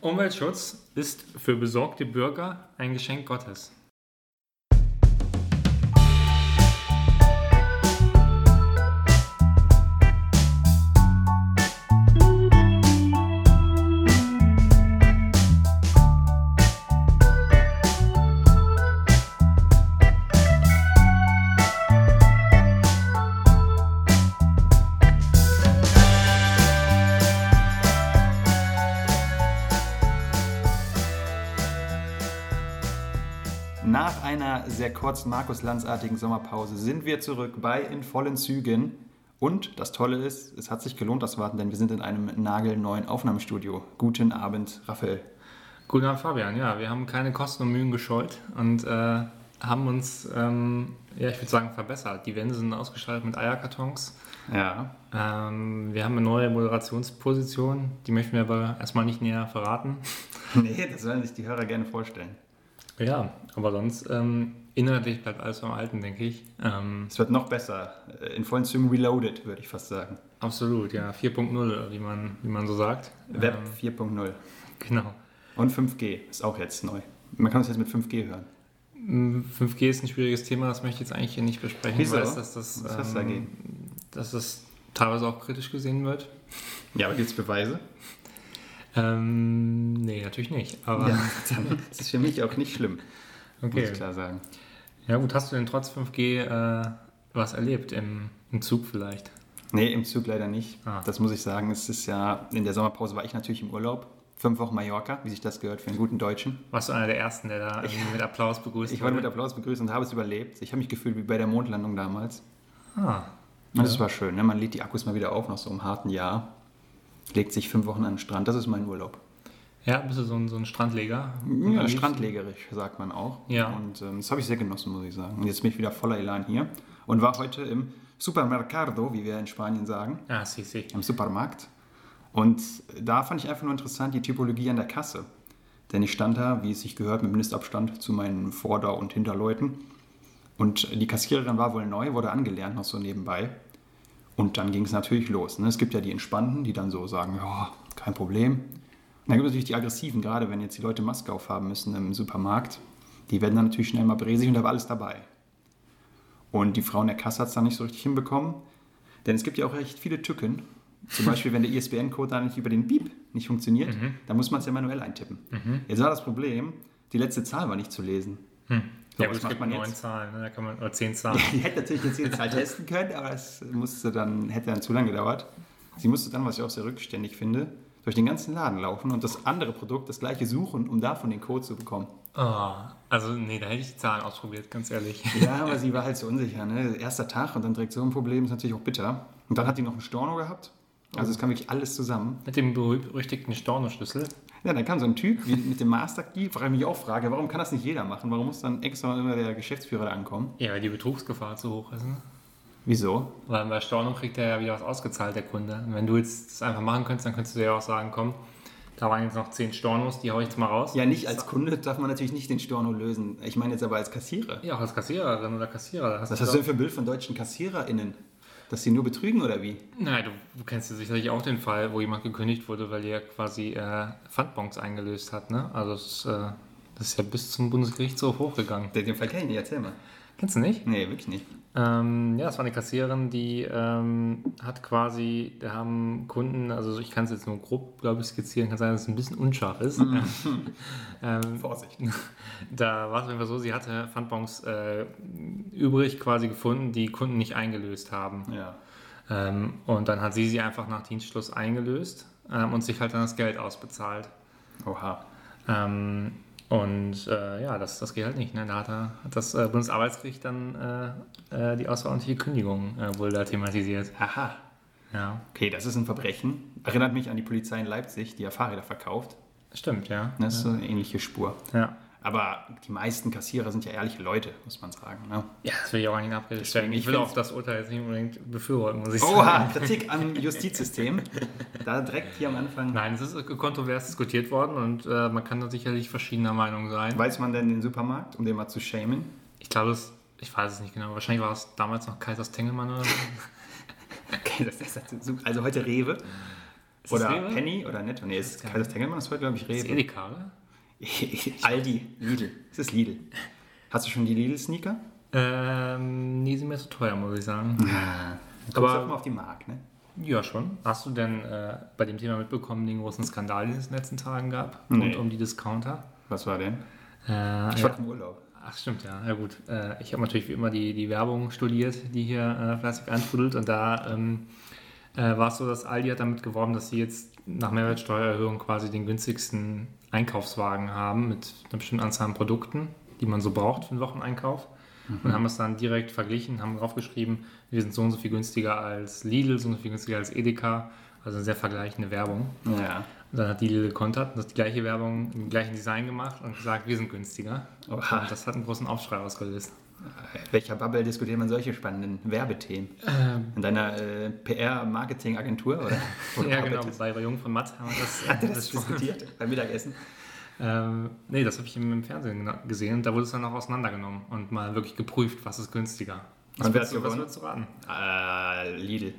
Umweltschutz ist für besorgte Bürger ein Geschenk Gottes. Kurzen Markus Lanz-artigen Sommerpause sind wir zurück bei In vollen Zügen. Und das Tolle ist, es hat sich gelohnt, das Warten, denn wir sind in einem nagelneuen Aufnahmestudio. Guten Abend, Raphael. Guten Abend, Fabian. Ja, wir haben keine Kosten und Mühen gescheut und äh, haben uns, ähm, ja, ich würde sagen, verbessert. Die Wände sind ausgestattet mit Eierkartons. Ja. Ähm, wir haben eine neue Moderationsposition, die möchten wir aber erstmal nicht näher verraten. Nee, das sollen sich die Hörer gerne vorstellen. Ja, aber sonst ähm, inhaltlich bleibt alles beim Alten, denke ich. Ähm, Es wird noch besser. In vollen Zügen reloaded, würde ich fast sagen. absolut, ja, 4.0, wie man, wie man so sagt. Web Ähm, 4.0. genau. Und 5G ist auch jetzt neu. Man kann es jetzt mit 5G hören. Mm, 5G ist ein schwieriges Thema, das möchte ich jetzt eigentlich hier nicht besprechen. Wieso? Ich weiß, dass das, Was hast du ähm, dagegen? dass das teilweise auch kritisch gesehen wird. Ja, aber gibt es Beweise? Ähm, nee, natürlich nicht. Aber Ja, dann ist es für mich auch nicht schlimm, muss okay. ich klar sagen. Ja gut, hast du denn trotz 5G äh, was erlebt im, im Zug vielleicht? Nee, im Zug leider nicht. Ah. Das muss ich sagen. Es ist ja, in der Sommerpause war ich natürlich im Urlaub. Fünf Wochen Mallorca, wie sich das gehört für einen guten Deutschen. Warst du einer der Ersten, der da irgendwie mit Applaus begrüßt Ich wurde mit wurde? Applaus begrüßt und habe es überlebt. Ich habe mich gefühlt wie bei der Mondlandung damals. Ah, Und das war schön. Ne? Man lädt die Akkus mal wieder auf nach so einem harten Jahr. Legt sich fünf Wochen an den Strand. Das ist mein Urlaub. Ja, bist du so ein, so ein Strandleger? Ja, strandlegerisch, sagt man auch. Ja. Und ähm, das habe ich sehr genossen, muss ich sagen. Und jetzt bin ich wieder voller Elan hier und war heute im Supermercado, wie wir in Spanien sagen, Ah, si, si. im Supermarkt. Und da fand ich einfach nur interessant die Typologie an der Kasse. Denn ich stand da, wie es sich gehört, mit Mindestabstand zu meinen Vorder- und Hinterleuten. Und die Kassiererin war wohl neu, wurde angelernt, noch so nebenbei. Und dann ging es natürlich los. Ne? Es gibt ja die Entspannten, die dann so sagen, ja, kein Problem. Dann gibt es natürlich die Aggressiven, gerade wenn jetzt die Leute Maske aufhaben müssen im Supermarkt. Die werden dann natürlich schnell mal bresig und da war alles dabei. Und die Frau in der Kasse hat es dann nicht so richtig hinbekommen. Denn es gibt ja auch recht viele Tücken. Zum Beispiel, wenn der ISBN-Code da nicht über den Beep nicht funktioniert, dann muss man es ja manuell eintippen. Jetzt war das Problem, die letzte Zahl war nicht zu lesen. Hm. So, Ja, aber es macht gibt man neun? Zahlen, ne? da kann man, oder zehn Zahlen. Die hätte natürlich jetzt jede Zahl testen können, aber es musste dann, hätte dann zu lange gedauert. Sie musste dann, was ich auch sehr rückständig finde, durch den ganzen Laden laufen und das andere Produkt, das gleiche suchen, um davon den Code zu bekommen. Oh, also nee, da hätte ich die Zahlen ausprobiert, ganz ehrlich. Ja, aber sie war halt so unsicher. Ne? Erster Tag und dann direkt so ein Problem ist natürlich auch bitter. Und dann hat die noch einen Storno gehabt. Also es kam wirklich alles zusammen. Mit dem berüchtigten Stornoschlüssel. Ja, dann kam so ein Typ wie mit dem Master Key, wo ich mich auch frage, warum kann das nicht jeder machen? Warum muss dann extra immer der Geschäftsführer da ankommen? Ja, weil die Betrugsgefahr zu hoch ist. Ne? Wieso? Weil bei Storno kriegt er ja wieder was ausgezahlt, der Kunde. Und wenn du jetzt das einfach machen könntest, dann könntest du ja auch sagen, komm, da waren jetzt noch zehn Stornos, die hau ich jetzt mal raus. Ja, nicht als Kunde darf man natürlich nicht den Storno lösen. Ich meine jetzt aber als Kassierer. Ja, auch als Kassiererin oder Kassierer. Hast Was hast du denn für ein Bild von deutschen KassiererInnen? Dass sie nur betrügen oder wie? Nein, du, du kennst ja sicherlich auch den Fall, wo jemand gekündigt wurde, weil er quasi äh, Pfandbons eingelöst hat. Ne? Also das, ist, äh, das ist ja bis zum Bundesgerichtshof hochgegangen. Den Fall kenne ich nicht, erzähl mal. Kennst du nicht? Nee, wirklich nicht. Ähm, ja, das war eine Kassiererin, die ähm, hat quasi, da haben Kunden, also ich kann es jetzt nur grob, glaube ich, skizzieren, kann sein, dass es ein bisschen unscharf ist. ähm, Vorsicht. da war es einfach so, sie hatte Pfandbons äh, übrig quasi gefunden, die Kunden nicht eingelöst haben. Ja. Ähm, und dann hat sie sie einfach nach Dienstschluss eingelöst ähm, und sich halt dann das Geld ausbezahlt. Oha. Ähm, und äh, ja, das, das geht halt nicht. Ne? Da hat, er, hat das äh, Bundesarbeitsgericht dann äh, äh, die außerordentliche Kündigung äh, wohl da thematisiert. Aha. Ja, Okay, das ist ein Verbrechen. Erinnert mich an die Polizei in Leipzig, die ja Fahrräder verkauft. stimmt, ja. Das ist so eine ähnliche Spur. Ja, Aber die meisten Kassierer sind ja ehrliche Leute, muss man sagen. Ne? ja das will ich auch gar nicht abstellen. Ich Ich will auch das Urteil jetzt nicht unbedingt befürworten, muss ich Oha, sagen. Kritik am Justizsystem. Da direkt hier am Anfang. Nein, es ist kontrovers diskutiert worden und äh, man kann da sicherlich verschiedener Meinung sein. Weiß man denn den Supermarkt, um den mal zu shamen? Ich glaube, es, ich weiß es nicht genau. Wahrscheinlich war es damals noch Kaisers Tengelmann oder so. Okay, ist also heute Rewe. Ist das Oder Rewe? Penny oder Netto. Nee, ist Kaiser Tengelmann, das war, glaube ich, Das ist Rewe. Edeka, oder? Aldi, Lidl. Es ist Lidl. Hast du schon die Lidl-Sneaker? Ähm, nie sind mir so teuer, muss ich sagen. Aber Aber- auch mal auf die Mark, ne? Ja, schon. Hast du denn äh, bei dem Thema mitbekommen, den großen Skandal, den es in den letzten Tagen gab? Nee. Rund um die Discounter? Was war denn? Äh, Ich ja. war im Urlaub. Ach, stimmt, ja. Ja, gut. Äh, ich habe natürlich wie immer die, die Werbung studiert, die hier äh, fleißig eintrudelt. Und da ähm, äh, war es so, dass Aldi hat damit geworben, dass sie jetzt nach Mehrwertsteuererhöhung quasi den günstigsten Einkaufswagen haben mit einer bestimmten Anzahl an Produkten, die man so braucht für einen Wocheneinkauf. Und haben es dann direkt verglichen, haben draufgeschrieben, wir sind so und so viel günstiger als Lidl, so und so viel günstiger als Edeka. Also eine sehr vergleichende Werbung. Ja. Und dann hat Lidl gekontert und das die gleiche Werbung im gleichen Design gemacht und gesagt, wir sind günstiger. Oha. Und das hat einen großen Aufschrei ausgelöst. Welcher Bubble diskutiert man solche spannenden Werbethemen? In deiner äh, PR-Marketing-Agentur? Oder, oder ja, genau. Bei, bei Jung von Matt haben wir das, äh, ihr das diskutiert beim Mittagessen? Ähm, nee, das habe ich im, Fernsehen gesehen und da wurde es dann auch auseinandergenommen und mal wirklich geprüft, was ist günstiger. Was würdest du, was würdest du raten? Äh, Lidl.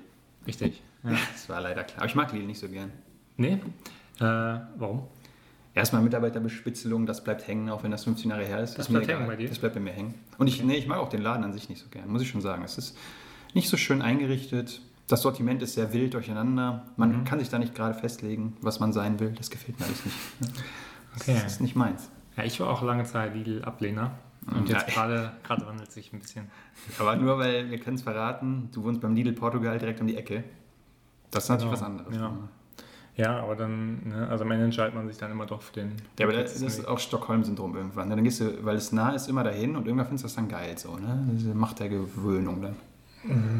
Richtig. Ja. Das war leider klar. Aber ich mag Lidl nicht so gern. Nee? Äh, warum? Erstmal Mitarbeiterbespitzelung, das bleibt hängen, auch wenn das 15 Jahre her ist. Das ist mir bleibt hängen bei dir? Das bleibt bei mir hängen. Und ich, nee, ich mag auch den Laden an sich nicht so gern, muss ich schon sagen. Es ist nicht so schön eingerichtet. Das Sortiment ist sehr wild durcheinander. Man Mhm. kann sich da nicht gerade festlegen, was man sein will. Das gefällt mir alles nicht. Okay. Das ist nicht meins. Ja, ich war auch lange Zeit Lidl-Ablehner und jetzt Ja. gerade gerade wandelt sich ein bisschen. Aber nur weil, wir können es verraten, du wohnst beim Lidl Portugal direkt um die Ecke. Das ist natürlich Genau. was anderes. Ja. Ja, aber dann, ne, also am Ende entscheidet man sich dann immer doch für den. Ja, aber das, das ist auch Stockholm-Syndrom irgendwann. Dann gehst du, weil es nah ist, immer dahin und irgendwann findest du das dann geil so, ne? Diese Macht der Gewöhnung dann.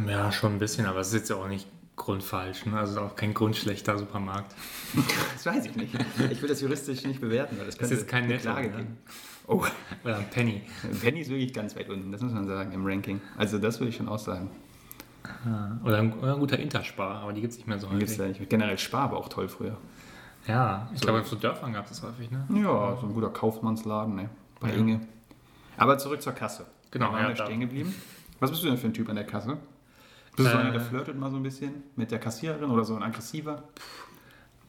Ja, schon ein bisschen, aber es ist jetzt ja auch nicht grundfalsch. Ne? Also auch kein grundschlechter Supermarkt. Das weiß ich nicht. Ich will das juristisch nicht bewerten, weil das Das ist kein eine Netto. Klage Ne? geben. Oh, Oder ein Penny. Penny ist wirklich ganz weit unten, das muss man sagen, im Ranking. Also das würde ich schon auch sagen. Oder ein, oder ein guter Interspar, aber die gibt es nicht mehr so gibt's häufig. ja nicht. Generell Spar war auch toll früher. Ja, ich glaube, auf so Dörfern gab es das häufig. Ne? Ja, so ein guter Kaufmannsladen, ne? Bei Ja. Inge. Aber zurück zur Kasse. Genau, ja, stehen geblieben. Was bist du denn für ein Typ an der Kasse? Bist du so Äh. einer, der flirtet mal so ein bisschen mit der Kassiererin oder so ein aggressiver?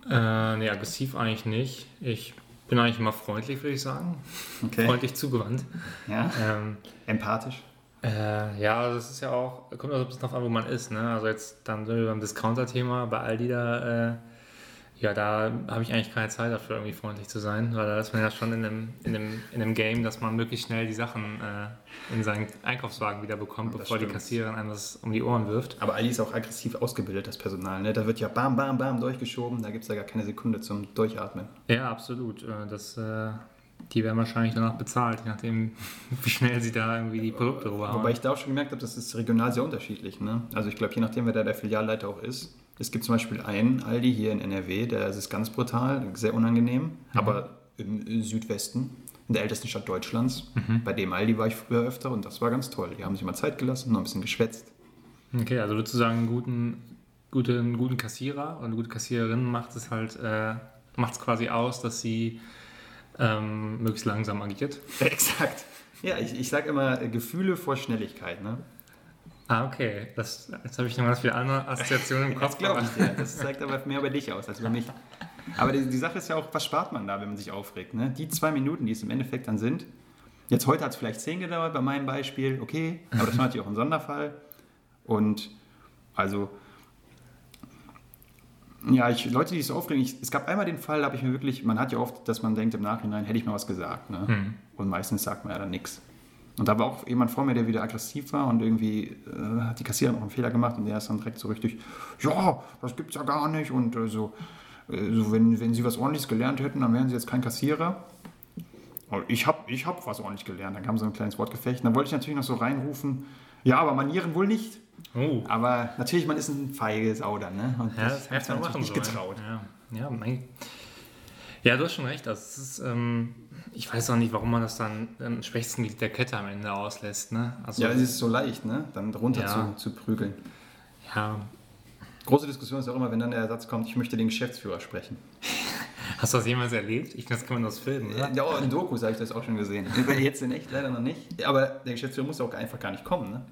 Äh, nee, aggressiv eigentlich nicht. Ich bin eigentlich immer freundlich, würde ich sagen. Okay. Freundlich zugewandt. Ja. Ähm, Empathisch. Äh, ja, also das ist ja auch, kommt auch ein bisschen drauf an, wo man ist. Ne? Also jetzt dann sind wir beim Discounter-Thema, bei Aldi da, äh, ja, da habe ich eigentlich keine Zeit dafür, irgendwie freundlich zu sein, weil da ist man ja schon in einem, in einem, in einem Game, dass man möglichst schnell die Sachen äh, in seinen Einkaufswagen wieder bekommt, Das bevor die stimmt. Kassiererin einem das um die Ohren wirft. Aber Aldi ist auch aggressiv ausgebildet, das Personal. Ne? Da wird ja bam, bam, bam durchgeschoben. Da gibt es ja gar keine Sekunde zum Durchatmen. Ja, absolut. Äh, Das, äh, die werden wahrscheinlich danach bezahlt, je nachdem, wie schnell sie da irgendwie die Produkte rüberhauen. Wobei ich da auch schon gemerkt habe, das ist regional sehr unterschiedlich. Ne? Also ich glaube, je nachdem, wer da der Filialleiter auch ist. Es gibt zum Beispiel einen Aldi hier in NRW, der ist ganz brutal, sehr unangenehm, aber im Südwesten, in der ältesten Stadt Deutschlands. Bei dem Aldi war ich früher öfter und das war ganz toll. Die haben sich mal Zeit gelassen, noch ein bisschen geschwätzt. Okay, also würdest du sagen, einen guten, guten, guten Kassierer oder eine gute Kassiererin macht es halt, äh, macht es quasi aus, dass sie ähm, möglichst langsam agiert. Exakt. Ja, ich, ich sage immer äh, Gefühle vor Schnelligkeit. Ne? Ah, okay. Das, jetzt habe ich noch ganz viele andere Assoziationen im Kopf. Das glaube ich dir. Das zeigt aber mehr über dich aus als über mich. Aber die, die Sache ist ja auch, was spart man da, wenn man sich aufregt? Ne? Die zwei Minuten, die es im Endeffekt dann sind. Jetzt heute hat es vielleicht zehn gedauert bei meinem Beispiel, okay, aber das war natürlich auch ein Sonderfall. Und also, ja, ich, Leute, die sich so aufregen, ich, es gab einmal den Fall, da habe ich mir wirklich, man hat ja oft, dass man denkt im Nachhinein, hätte ich mal was gesagt. Ne? Und meistens sagt man ja dann nichts. Und da war auch jemand vor mir, der wieder aggressiv war und irgendwie äh, hat die Kassiererin auch einen Fehler gemacht und der ist dann direkt so richtig, ja, das gibt's ja gar nicht und äh, so, äh, so wenn, wenn sie was ordentliches gelernt hätten, dann wären sie jetzt kein Kassierer. Und ich habe ich hab was ordentlich gelernt. Dann kam so ein kleines Wortgefecht. Und dann wollte ich natürlich noch so reinrufen, ja, aber Manieren wohl nicht. Oh, Aber natürlich, man ist ein feige Sau dann, ne? Und ja, das hätte ich man machen nicht sollen. getraut. Ja, ja, mein, ja, du hast schon recht. Das ist, ähm, ich weiß auch nicht, warum man das dann im schwächsten Glied der Kette am Ende auslässt. Ne? Also, Ja, es ist so leicht, ne? Dann runter Ja. zu, zu prügeln. ja, Große Diskussion ist auch immer, wenn dann der Satz kommt, ich möchte den Geschäftsführer sprechen. Hast du das jemals erlebt? Ich das kann man aus Filmen, oder? Ja, in Dokus habe ich das auch schon gesehen. Jetzt in echt leider noch nicht. Aber der Geschäftsführer muss auch einfach gar nicht kommen, ne?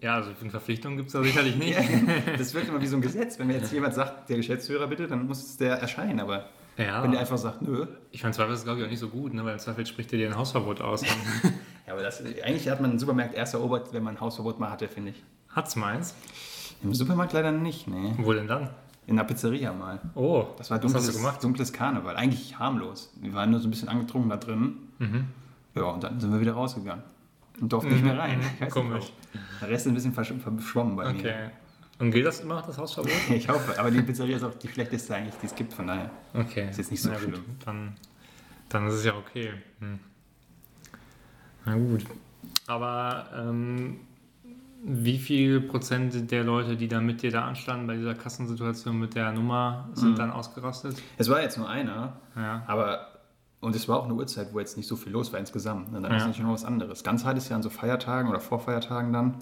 Ja, also eine Verpflichtung gibt es da sicherlich nicht. das wirkt immer wie so ein Gesetz. Wenn mir jetzt jemand sagt, der Geschäftsführer bitte, dann muss der erscheinen. Aber Ja. wenn der einfach sagt, nö. Ich meine, Zweifel ist glaube ich auch nicht so gut, ne? weil im Zweifel spricht er dir ein Hausverbot aus. Ja, aber das, eigentlich hat man einen Supermarkt erst erobert, wenn man ein Hausverbot mal hatte, finde ich. Hat's meins? Im Supermarkt leider nicht, nee. Wo denn dann? In der Pizzeria mal. Oh, Das war was dunkles, hast du gemacht? dunkles Karneval. Eigentlich harmlos. Wir waren nur so ein bisschen angetrunken da drin. Mhm. Ja, und dann sind wir wieder rausgegangen. Und durften nicht mehr rein. Ich weiß Komisch. Der Rest ist ein bisschen versch- verschwommen bei mir. Okay. Und gilt das immer, das Hausverbot? Ich hoffe, aber die Pizzeria ist auch die schlechteste eigentlich, die es gibt, von daher. Okay. Ist jetzt nicht so Na gut, schlimm. Dann, dann ist es ja okay. Hm. Na gut. Aber ähm, wie viel Prozent der Leute, die da mit dir da anstanden bei dieser Kassensituation mit der Nummer, sind Mhm. dann ausgerastet? Es war jetzt nur einer, Ja. aber und es war auch eine Uhrzeit, wo jetzt nicht so viel los war insgesamt. Und dann Ja. ist natürlich noch was anderes. Ganz hart ist ja an so Feiertagen oder Vorfeiertagen dann,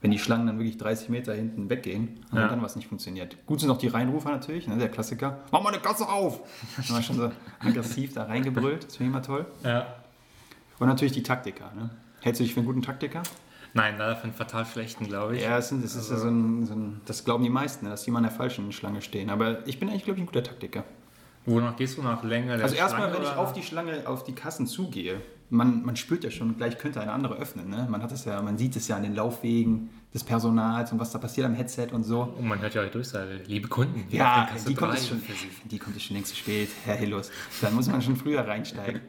wenn die Schlangen dann wirklich 30 Meter hinten weggehen und Ja. dann was nicht funktioniert. Gut sind auch die Reinrufer natürlich, ne, der Klassiker. Mach mal eine Kasse auf! Dann war schon so aggressiv da reingebrüllt, das finde ich immer toll. ja. Und natürlich die Taktiker. Ne? Hältst du dich für einen guten Taktiker? Nein, leider für einen fatal schlechten, glaube ich. Ja, das, sind, das ist ja so ein, so ein, das glauben die meisten, ne, dass die mal an der falschen Schlange stehen. Aber ich bin eigentlich, glaube ich, ein guter Taktiker. Wonach gehst du nach Länge der Also erstmal, wenn ich auf die Schlange, auf die Kassen zugehe, man, man spürt ja schon, gleich könnte eine andere öffnen. Ne? Man hat es ja, man sieht es ja an den Laufwegen des Personals und was da passiert am Headset und so. Oh, man hört ja die Durchseite. Liebe Kunden, Ja, die kommt, schon, für Sie. die kommt schon längst zu spät, Herr Hillus. Dann muss man schon früher reinsteigen.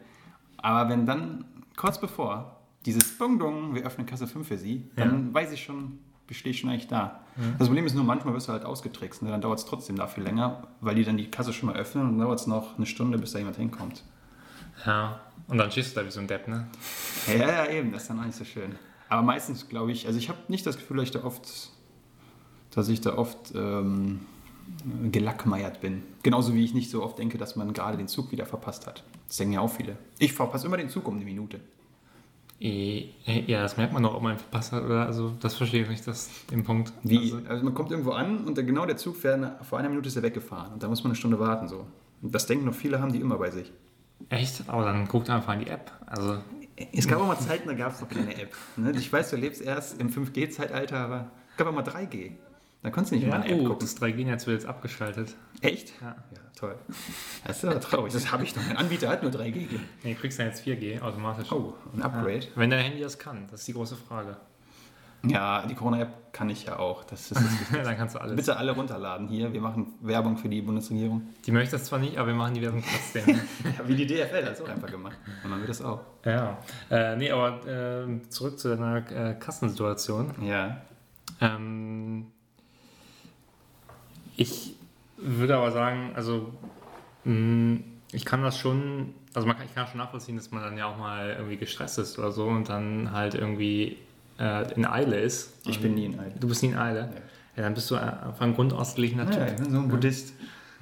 Aber wenn dann, kurz bevor, dieses Bung Dong, wir öffnen Kasse 5 für Sie, dann weiß ich schon, stehe ich schon eigentlich da. Das Problem ist nur, manchmal wirst du halt ausgetrickst. Ne? Dann dauert es trotzdem dafür länger, weil die dann die Kasse schon mal öffnen und dann dauert es noch eine Stunde, bis da jemand hinkommt. Ja, und dann schießt du da wie so ein Depp, ne? Ja, ja, eben, das ist dann auch nicht so schön. Aber meistens glaube ich, also ich habe nicht das Gefühl, dass ich da oft, dass ich da oft ähm, gelackmeiert bin. Genauso wie ich nicht so oft denke, dass man gerade den Zug wieder verpasst hat. Das denken ja auch viele. Ich verpasse immer den Zug um eine Minute. Eh, Ja, das merkt man doch, ob man verpasst hat, oder? Also, das verstehe ich nicht, das, den Punkt. Wie, Also, also man kommt irgendwo an und der, genau der Zug fährt, vor einer Minute ist er weggefahren und da muss man eine Stunde warten. So. Und das denken noch viele, haben die immer bei sich. echt? Aber dann guckt einfach in die App. Also, Es gab auch mal Zeiten, da gab es noch keine App. Ne? Ich weiß, du lebst erst im 5G-Zeitalter, aber es gab auch mal 3G. Da konntest du nicht ja, mal eine App oh, gucken. das 3G-Netz wird jetzt abgeschaltet. Echt? Ja. Ja, toll. Das ist aber traurig. Das habe ich doch. Mein Anbieter hat nur 3G. Nee, du kriegst ja jetzt 4G automatisch. Oh, ein Upgrade. Ja. Wenn dein Handy das kann, das ist die große Frage. Ja, die Corona-App kann ich ja auch. Das ist das dann kannst du alles. Bitte alle runterladen hier. Wir machen Werbung für die Bundesregierung. Die möchte das zwar nicht, aber wir machen die Werbung trotzdem. Ja, wie die DFL hat es auch einfach gemacht. Und dann wird das auch. ja. Äh, nee, aber äh, zurück zu deiner äh, Kassensituation. Ja. Ähm, ich würde aber sagen, also mh, ich kann das schon, also man kann, ich kann schon nachvollziehen, dass man dann ja auch mal irgendwie gestresst ist oder so und dann halt irgendwie äh, in Eile ist. Ich bin nie in Eile. Du bist nie in Eile? Nee. Ja, dann bist du äh, von Grund aus geglichener Ja, ich Typ. bin so ein Buddhist.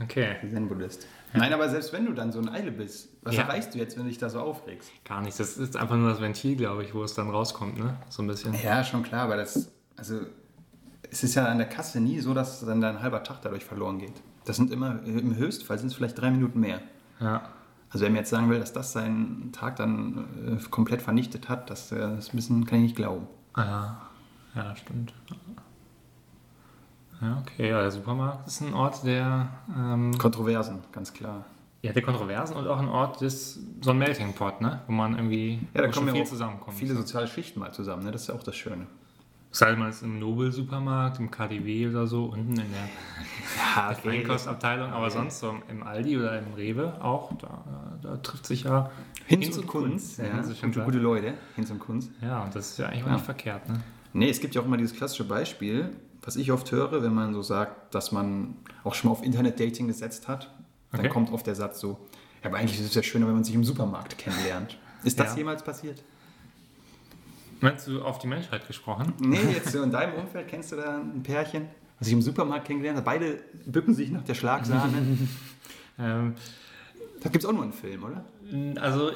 Okay, Zen-Buddhist. Nein, aber selbst wenn du dann so in Eile bist, was Ja. erreichst du jetzt, wenn du dich da so aufregst? gar nichts. Das ist einfach nur das Ventil, glaube ich, wo es dann rauskommt, ne? So ein bisschen. Ja, schon klar, aber das, also es ist ja an der Kasse nie so, dass dann dein halber Tag dadurch verloren geht. Das sind immer, im Höchstfall sind es vielleicht drei Minuten mehr. Ja. Also wer mir jetzt sagen will, dass das seinen Tag dann äh, komplett vernichtet hat, das, äh, das bisschen, kann ich nicht glauben. Ja, ja, stimmt. Ja, okay. Ja, der Supermarkt ist ein Ort der, ähm, Kontroversen, ganz klar. ja, der Kontroversen und auch ein Ort des, so ein Melting Pot, ne? Wo man irgendwie Ja, da kommen ja viel auch zusammenkommt. viele soziale Schichten mal zusammen, ne? das ist ja auch das Schöne. Mal jetzt im Nobel-Supermarkt, im KDW oder so, unten in der Ja, Einkostabteilung, aber okay. sonst so im Aldi oder im Rewe auch, da, da trifft sich ja Hinz, Hinz und Kunst, Kunst, ja, ja, ist schon gute Leute, Hinz und Kunst. Ja, und das ist ja eigentlich auch Ja. nicht verkehrt, ne? Nee, es gibt ja auch immer dieses klassische Beispiel, was ich oft höre, wenn man so sagt, dass man auch schon mal auf Internet-Dating gesetzt hat. Dann Okay. kommt oft der Satz so, ja, aber eigentlich ist es ja schöner, wenn man sich im Supermarkt kennenlernt. Ist das jemals passiert? Meinst du auf die Menschheit gesprochen? Nee, jetzt so in deinem Umfeld kennst du da ein Pärchen, was sich im Supermarkt kennengelernt hat. Beide bücken sich nach der Schlagsahne. Ähm, da gibt es auch nur einen Film, oder? Also,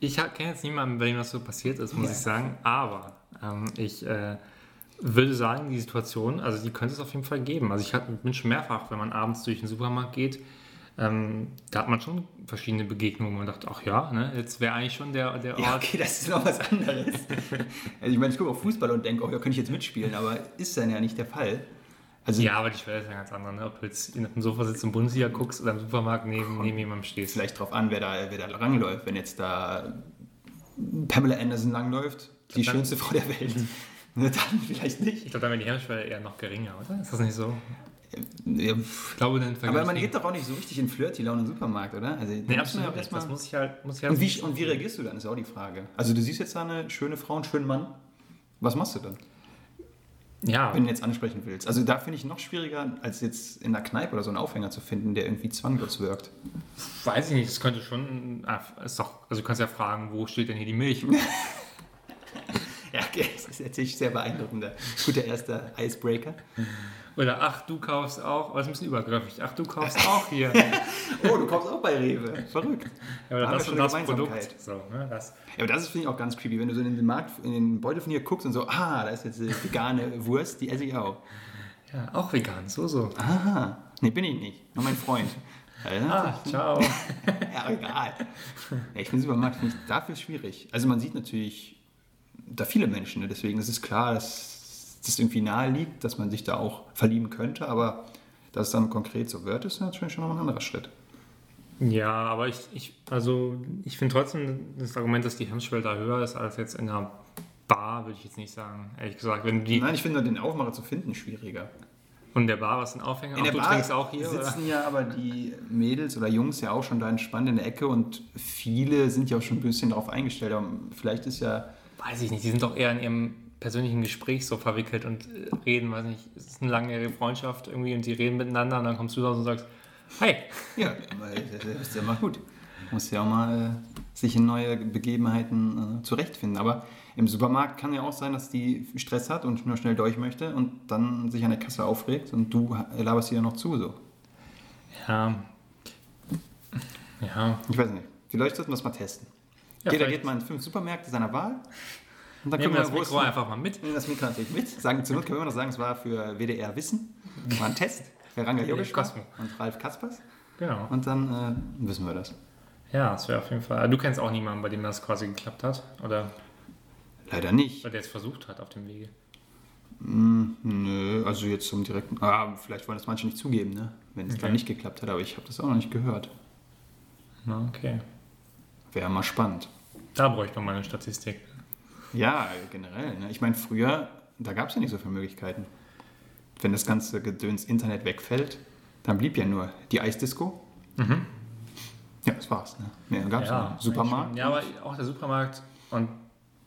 ich kenne jetzt niemanden, bei dem das so passiert ist, muss Ja. ich sagen. Aber ähm, ich äh, würde sagen, die Situation, also die könnte es auf jeden Fall geben. Also, ich hab- bin schon mehrfach, wenn man abends durch den Supermarkt geht, ähm, da hat man schon verschiedene Begegnungen, wo man dachte, ach ja, ne, jetzt wäre eigentlich schon der, der Ort. Ja, okay, das ist noch was anderes. also ich meine, ich gucke auf Fußball und denke, oh, da könnte ich jetzt mitspielen, aber ist dann ja nicht der Fall. Also ja, aber die Schwelle ist ja ganz andere, ne? ob du jetzt in einem Sofa sitzt und Bundesliga guckst oder im Supermarkt neben, neben jemandem stehst. Vielleicht drauf an, wer da, wer da langläuft. Wenn jetzt da Pamela Anderson langläuft, die schönste Frau der Welt, dann vielleicht nicht. Ich glaube, dann wäre die Hemmschwelle eher noch geringer, oder? Ist das nicht so? Ich glaube, dann Aber man geht doch auch nicht so richtig in Flirty-Laune im Supermarkt, oder? Also, nee, absolut nicht. Das muss ich halt, muss ich halt und, wie, und wie reagierst du dann, ist auch die Frage. Also du siehst jetzt da eine schöne Frau, einen schönen Mann. Was machst du dann? Ja. Wenn du jetzt ansprechen willst. Also da finde ich noch schwieriger, als jetzt in der Kneipe oder so einen Aufhänger zu finden, der irgendwie zwanglos wirkt. Weiß ich nicht, das könnte schon. Ah, ist doch, also du kannst ja fragen, wo steht denn hier die Milch? ja, okay, das ist natürlich sehr beeindruckender. Guter erster Icebreaker. Oder ach, du kaufst auch, was ist ein bisschen übergriffig, ach, du kaufst auch hier. oh, du kaufst auch bei Rewe. Verrückt. Ja, oder da das schon das Produkt. So, ne, das. Ja, aber das finde ich auch ganz creepy, wenn du so in den Markt, in den Beutel von hier guckst und so, ah, da ist jetzt eine vegane Wurst, die esse ich auch. Ja, auch vegan, so, so. Aha, nee, bin ich nicht, nur mein Freund. ah, ciao. ja, egal. Ja, ich finde Supermarkt find ich dafür schwierig. Also man sieht natürlich da viele Menschen, ne? deswegen ist es klar, dass das irgendwie nahe liegt, dass man sich da auch verlieben könnte, aber dass es dann konkret so wird, ist natürlich schon noch ein anderer Schritt. Ja, aber ich, ich also ich finde trotzdem das Argument, dass die Hemmschwelle da höher ist als jetzt in einer Bar, würde ich jetzt nicht sagen. Ehrlich gesagt, wenn die. Nein, ich finde den Aufmacher zu finden schwieriger. Und in der Bar, was ein Aufhänger? In der du Bar trinkst auch hier? sitzen oder? ja aber die Mädels oder Jungs ja auch schon da entspannt in der Ecke und viele sind ja auch schon ein bisschen darauf eingestellt. Aber vielleicht ist ja. Weiß ich nicht, die sind doch eher in ihrem persönlichen Gespräch so verwickelt und äh, reden, weiß nicht, es ist eine langjährige Freundschaft irgendwie und die reden miteinander und dann kommst du raus und sagst, hi. Ja, das ist ja mal gut. Muss ja auch mal äh, sich in neue Begebenheiten äh, zurechtfinden. Aber im Supermarkt kann ja auch sein, dass die Stress hat und nur schnell durch möchte und dann sich an der Kasse aufregt und du laberst ihr noch zu so. Ja. Ja. Ich weiß nicht. Vielleicht sollten wir das mal testen. Ja, Jeder geht mal in fünf Supermärkte seiner Wahl und dann Nehmen können wir das Mikro einfach mal mit. Nehmen das Mikro natürlich mit. Sagen, zur Not können wir immer noch sagen, es war für WDR Wissen. War ein Test. Für Ranga Yogeshwar und Ralf Kaspers. Genau. Und dann äh, wissen wir das. Ja, das wäre auf jeden Fall. Du kennst auch niemanden, bei dem das quasi geklappt hat, oder? Leider nicht. Weil der es versucht hat auf dem Wege. Mm, nö, also jetzt zum direkten. Ah, vielleicht wollen das manche nicht zugeben, ne? Wenn es okay. dann nicht geklappt hat, aber ich habe das auch noch nicht gehört. Na, okay. Wäre mal spannend. Da bräuchte man mal eine Statistik. Ja, generell. Ne? Ich meine, früher, da gab es ja nicht so viele Möglichkeiten. Wenn das ganze Gedöns Internet wegfällt, dann blieb ja nur die Eisdisco. Mhm. Ja, das war's. Ne? Mehr gab es ja. Supermarkt. Ja, aber auch der Supermarkt und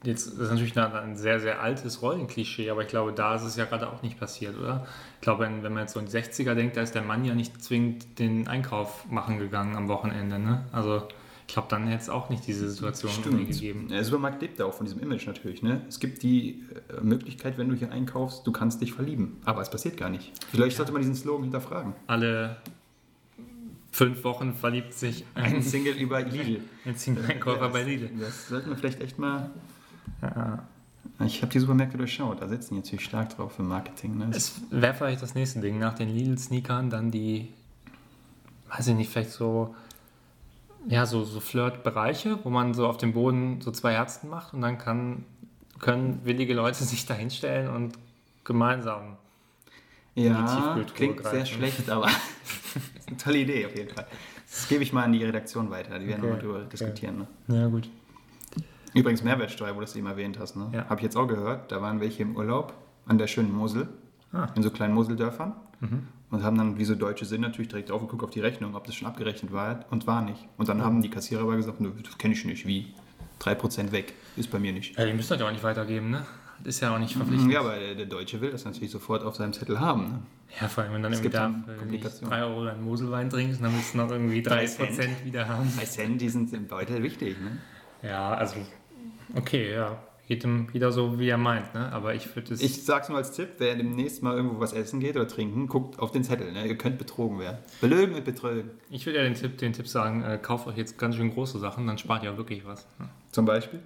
jetzt ist natürlich ein sehr, sehr altes Rollenklischee, aber ich glaube, da ist es ja gerade auch nicht passiert, oder? Ich glaube, wenn, wenn man jetzt so in die 60er denkt, da ist der Mann ja nicht zwingend den Einkauf machen gegangen am Wochenende. Ne? Also ich glaube, dann hätte es auch nicht diese Situation gegeben. Der Supermarkt lebt ja auch von diesem Image natürlich. Ne? Es gibt die äh, Möglichkeit, wenn du hier einkaufst, du kannst dich verlieben. Aber es passiert gar nicht. Vielleicht sollte man diesen Slogan hinterfragen. Alle fünf Wochen verliebt sich ein, ein Single über Lidl. Ein Single-Einkäufer ja, bei Lidl. Das sollten wir vielleicht echt mal... Ja. Ich habe die Supermärkte durchschaut, da setzen die natürlich stark drauf für Marketing. Ne? Es wäre vielleicht das nächste Ding. Nach den Lidl-Sneakern dann die, weiß ich nicht, vielleicht so ja, so, so Flirt-Bereiche, wo man so auf dem Boden so zwei Herzen macht und dann kann, können willige Leute sich da hinstellen und gemeinsam ja, klingt greifen. sehr schlecht, aber ist eine tolle Idee auf jeden Fall. Das gebe ich mal an die Redaktion weiter, die werden okay. darüber diskutieren. Ne? Ja, gut. Übrigens Mehrwertsteuer, wo du es eben erwähnt hast, ne? Ja. habe ich jetzt auch gehört, da waren welche im Urlaub an der schönen Mosel, ah. in so kleinen Moseldörfern. Mhm und haben dann, wie so Deutsche sind, natürlich direkt drauf geguckt auf die Rechnung, ob das schon abgerechnet war und war nicht. Und dann haben die Kassierer aber gesagt, das kenne ich nicht, wie? 3% weg, ist bei mir nicht. Ja, die müssen das ja auch nicht weitergeben, ne? Das ist ja auch nicht verpflichtend. Ja, aber der, Deutsche will das natürlich sofort auf seinem Zettel haben. Ne? Ja, vor allem, wenn dann irgendwie da 3 Euro einen Moselwein trinkst, dann willst du noch irgendwie 3% wieder haben. 3 Cent, die sind im Beutel wichtig, ne? Ja, also, okay, ja jedem wieder so, wie er meint. Ne? Aber ich würde es. Ich sag's nur als Tipp: wer demnächst mal irgendwo was essen geht oder trinken, guckt auf den Zettel. Ne? Ihr könnt betrogen werden. Belögen mit Betrögen. Ich würde ja den Tipp, den Tipp sagen: äh, kauft euch jetzt ganz schön große Sachen, dann spart ihr auch wirklich was. Ne? Zum Beispiel?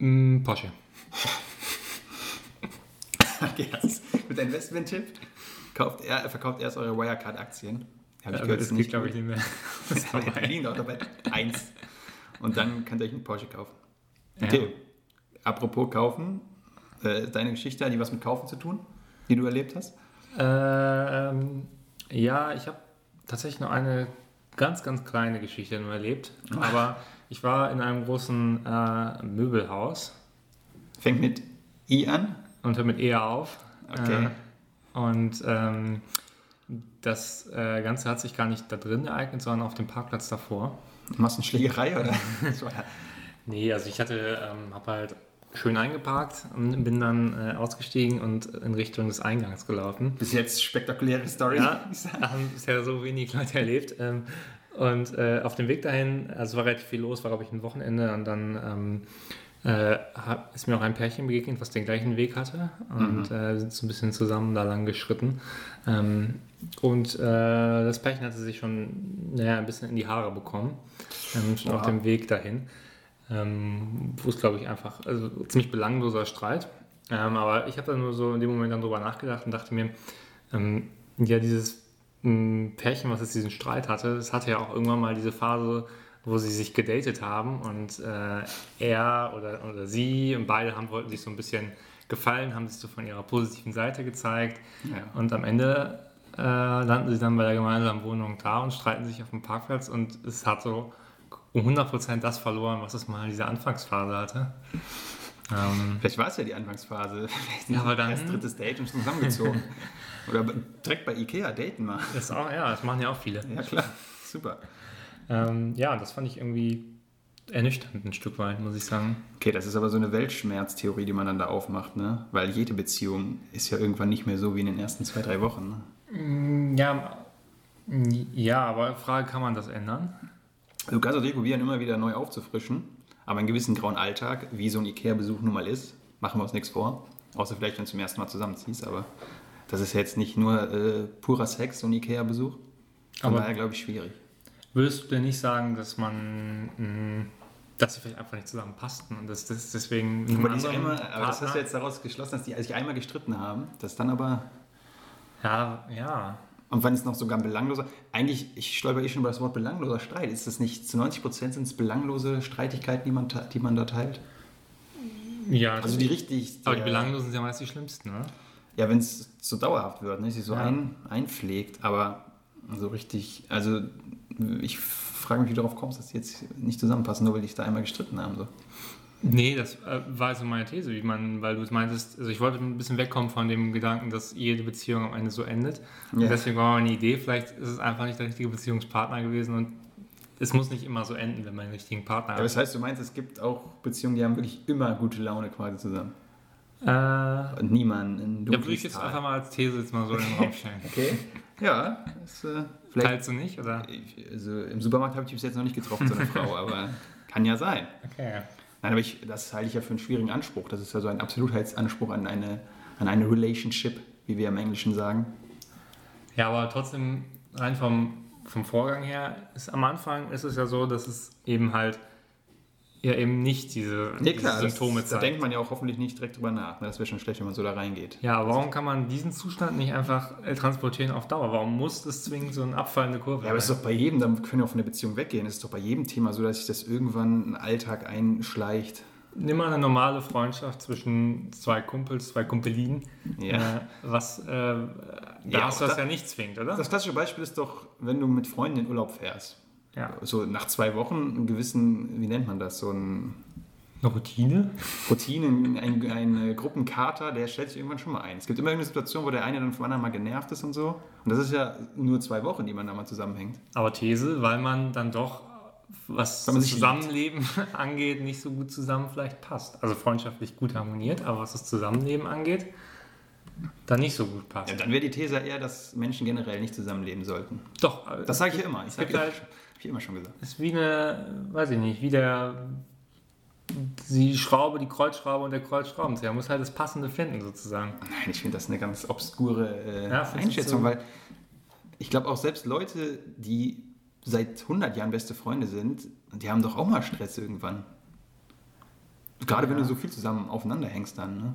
Mm, Porsche. okay, das mit Investment-Tipp. er, verkauft erst eure Wirecard-Aktien. Habe ich Ähm, gehört, das geht, glaube ich, nicht mehr. Das Ja. Berlin doch dabei eins. Und dann könnt ihr euch einen Porsche kaufen. Ja. Apropos kaufen, äh, deine Geschichte, hat die was mit Kaufen zu tun, die du erlebt hast? Ähm, ja, ich habe tatsächlich noch eine ganz, ganz kleine Geschichte nur erlebt. Aber ich war in einem großen äh, Möbelhaus Fängt mit I an. und hört mit eher auf. Okay. Äh, und ähm, das äh, Ganze hat sich gar nicht da drin ereignet, sondern auf dem Parkplatz davor. Massenschlägerei oder? Das war ja- Nee, also ich hatte, ähm, habe halt schön eingeparkt und bin dann äh, ausgestiegen und in Richtung des Eingangs gelaufen. Bis jetzt spektakuläre Story. Ja, haben bisher so wenig Leute erlebt. Ähm, und äh, auf dem Weg dahin, also war relativ viel los, war glaube ich ein Wochenende und dann ähm, äh, ist mir auch ein Pärchen begegnet, was den gleichen Weg hatte und äh, wir sind so ein bisschen zusammen da lang geschritten. Ähm, und äh, das Pärchen hatte sich schon naja, ein bisschen in die Haare bekommen, ähm, schon auf Oha. dem Weg dahin. Ähm, wo es, glaube ich, einfach, also ziemlich belangloser Streit. Ähm, aber ich habe dann nur so in dem Moment dann drüber nachgedacht und dachte mir, ähm, ja, dieses m, Pärchen, was jetzt diesen Streit hatte, das hatte ja auch irgendwann mal diese Phase, wo sie sich gedatet haben und äh, er oder, oder sie und beide haben, wollten sich so ein bisschen gefallen, haben sich so von ihrer positiven Seite gezeigt Ja. und am Ende äh, landen sie dann bei der gemeinsamen Wohnung da und streiten sich auf dem Parkplatz und es hat so um 100% das verloren, was es mal in dieser Anfangsphase hatte. Ähm, Vielleicht war es ja die Anfangsphase. Vielleicht Ja, aber dann- erst drittes Date und zusammengezogen. oder direkt bei Ikea daten mal. das auch, ja, das machen ja auch viele. Ja, klar. Super. Ähm, ja, das fand ich irgendwie ernüchternd ein Stück weit, muss ich sagen. Okay, das ist aber so eine Weltschmerztheorie, die man dann da aufmacht, ne? Weil jede Beziehung ist ja irgendwann nicht mehr so wie in den ersten zwei, drei Wochen. Ne? Ja, ja, aber Frage, kann man das ändern? Du kannst natürlich probieren, immer wieder neu aufzufrischen, aber einen gewissen grauen Alltag, wie so ein Ikea-Besuch nun mal ist, machen wir uns nichts vor. Außer vielleicht, wenn du zum ersten Mal zusammenziehst, aber das ist jetzt nicht nur äh, purer Sex, so ein Ikea-Besuch. Aber- daher, glaube ich, schwierig. Würdest du denn nicht sagen, dass man, mh, dass sie vielleicht einfach nicht zusammenpassten und dass das deswegen. Aber, die einmal, aber das hast du jetzt daraus geschlossen, dass die sich einmal gestritten haben, das dann aber Ja, ja. Und wenn es noch sogar ein belangloser, eigentlich, ich stolper eh schon über das Wort belangloser Streit. Ist das nicht, zu 90 Prozent sind es belanglose Streitigkeiten, die man, die man da teilt? Ja, Also die richtig. aber die Belanglosen sind ja meist die schlimmsten, ne? Ja, wenn es so dauerhaft wird, ne? sich so Ja. ein, einpflegt, aber so richtig, also ich frage mich, wie du darauf kommst, dass die jetzt nicht zusammenpassen, nur weil die sich da einmal gestritten haben. So. Nee, das äh, war so meine These, wie man, weil du es meintest, also ich wollte ein bisschen wegkommen von dem Gedanken, dass jede Beziehung am Ende so endet. Und Ja. deswegen war meine Idee, vielleicht ist es einfach nicht der richtige Beziehungspartner gewesen und es muss nicht immer so enden, wenn man einen richtigen Partner Aber das heißt, du meinst, es gibt auch Beziehungen, die haben wirklich immer gute Laune quasi zusammen. hat. Äh, Und niemand in ja, würde ich jetzt einfach mal als These jetzt mal so in den Raum stellen. Okay. Ja, das, äh, vielleicht Teilst du nicht, oder? Also im Supermarkt habe ich bis jetzt noch nicht getroffen, so eine Frau, aber kann ja sein. Okay. Nein, aber ich, das halte ich ja für einen schwierigen Anspruch. Das ist ja so ein Absolutheitsanspruch an eine, an eine Relationship, wie wir im Englischen sagen. Ja, aber trotzdem, rein vom, vom Vorgang her, ist am Anfang ist es ja so, dass es eben halt ja eben nicht diese, diese Symptome das, da zeigt. denkt man ja auch hoffentlich nicht direkt drüber nach. ne? Das wäre schon schlecht, wenn man so da reingeht. Ja, warum kann man diesen Zustand nicht einfach äh, transportieren auf Dauer? Warum muss das zwingend so eine abfallende Kurve Ja, aber es ist doch bei jedem, da können wir auch von der Beziehung weggehen, es ist doch bei jedem Thema so, dass sich das irgendwann ein Alltag einschleicht. Nimm mal eine normale Freundschaft zwischen zwei Kumpels, zwei Kumpelinen. Ja. Äh, was, äh, da Ja, hast du das da- ja nicht zwingend, oder? Das klassische Beispiel ist doch, wenn du mit Freunden in Urlaub fährst. Ja. So nach zwei Wochen einen gewissen, wie nennt man das, so ein Eine Routine? Routine, ein, ein Gruppenkater, der stellt sich irgendwann schon mal ein. Es gibt immer irgendeine Situation, wo der eine dann vom anderen mal genervt ist und so. Und das ist ja nur zwei Wochen, die man da mal zusammenhängt. Aber These, weil man dann doch, was das Zusammenleben angeht, nicht so gut zusammen vielleicht passt. Also freundschaftlich gut harmoniert, aber was das Zusammenleben angeht, dann nicht so gut passt. Ja, dann wäre die These eher, dass Menschen generell nicht zusammenleben sollten. Doch, äh, Das sage ich ja immer. Ich halt- habe ich immer schon gesagt. ist wie eine, weiß ich nicht, wie der die Schraube, die Kreuzschraube und der Kreuzschraubenzieher. Man muss halt das Passende finden, sozusagen. Nein, ich finde das eine ganz obskure äh, Ja, Einschätzung, so? weil ich glaube auch selbst Leute, die seit 100 Jahren beste Freunde sind, die haben doch auch mal Stress irgendwann. Gerade wenn Ja. du so viel zusammen aufeinander hängst dann. Ne?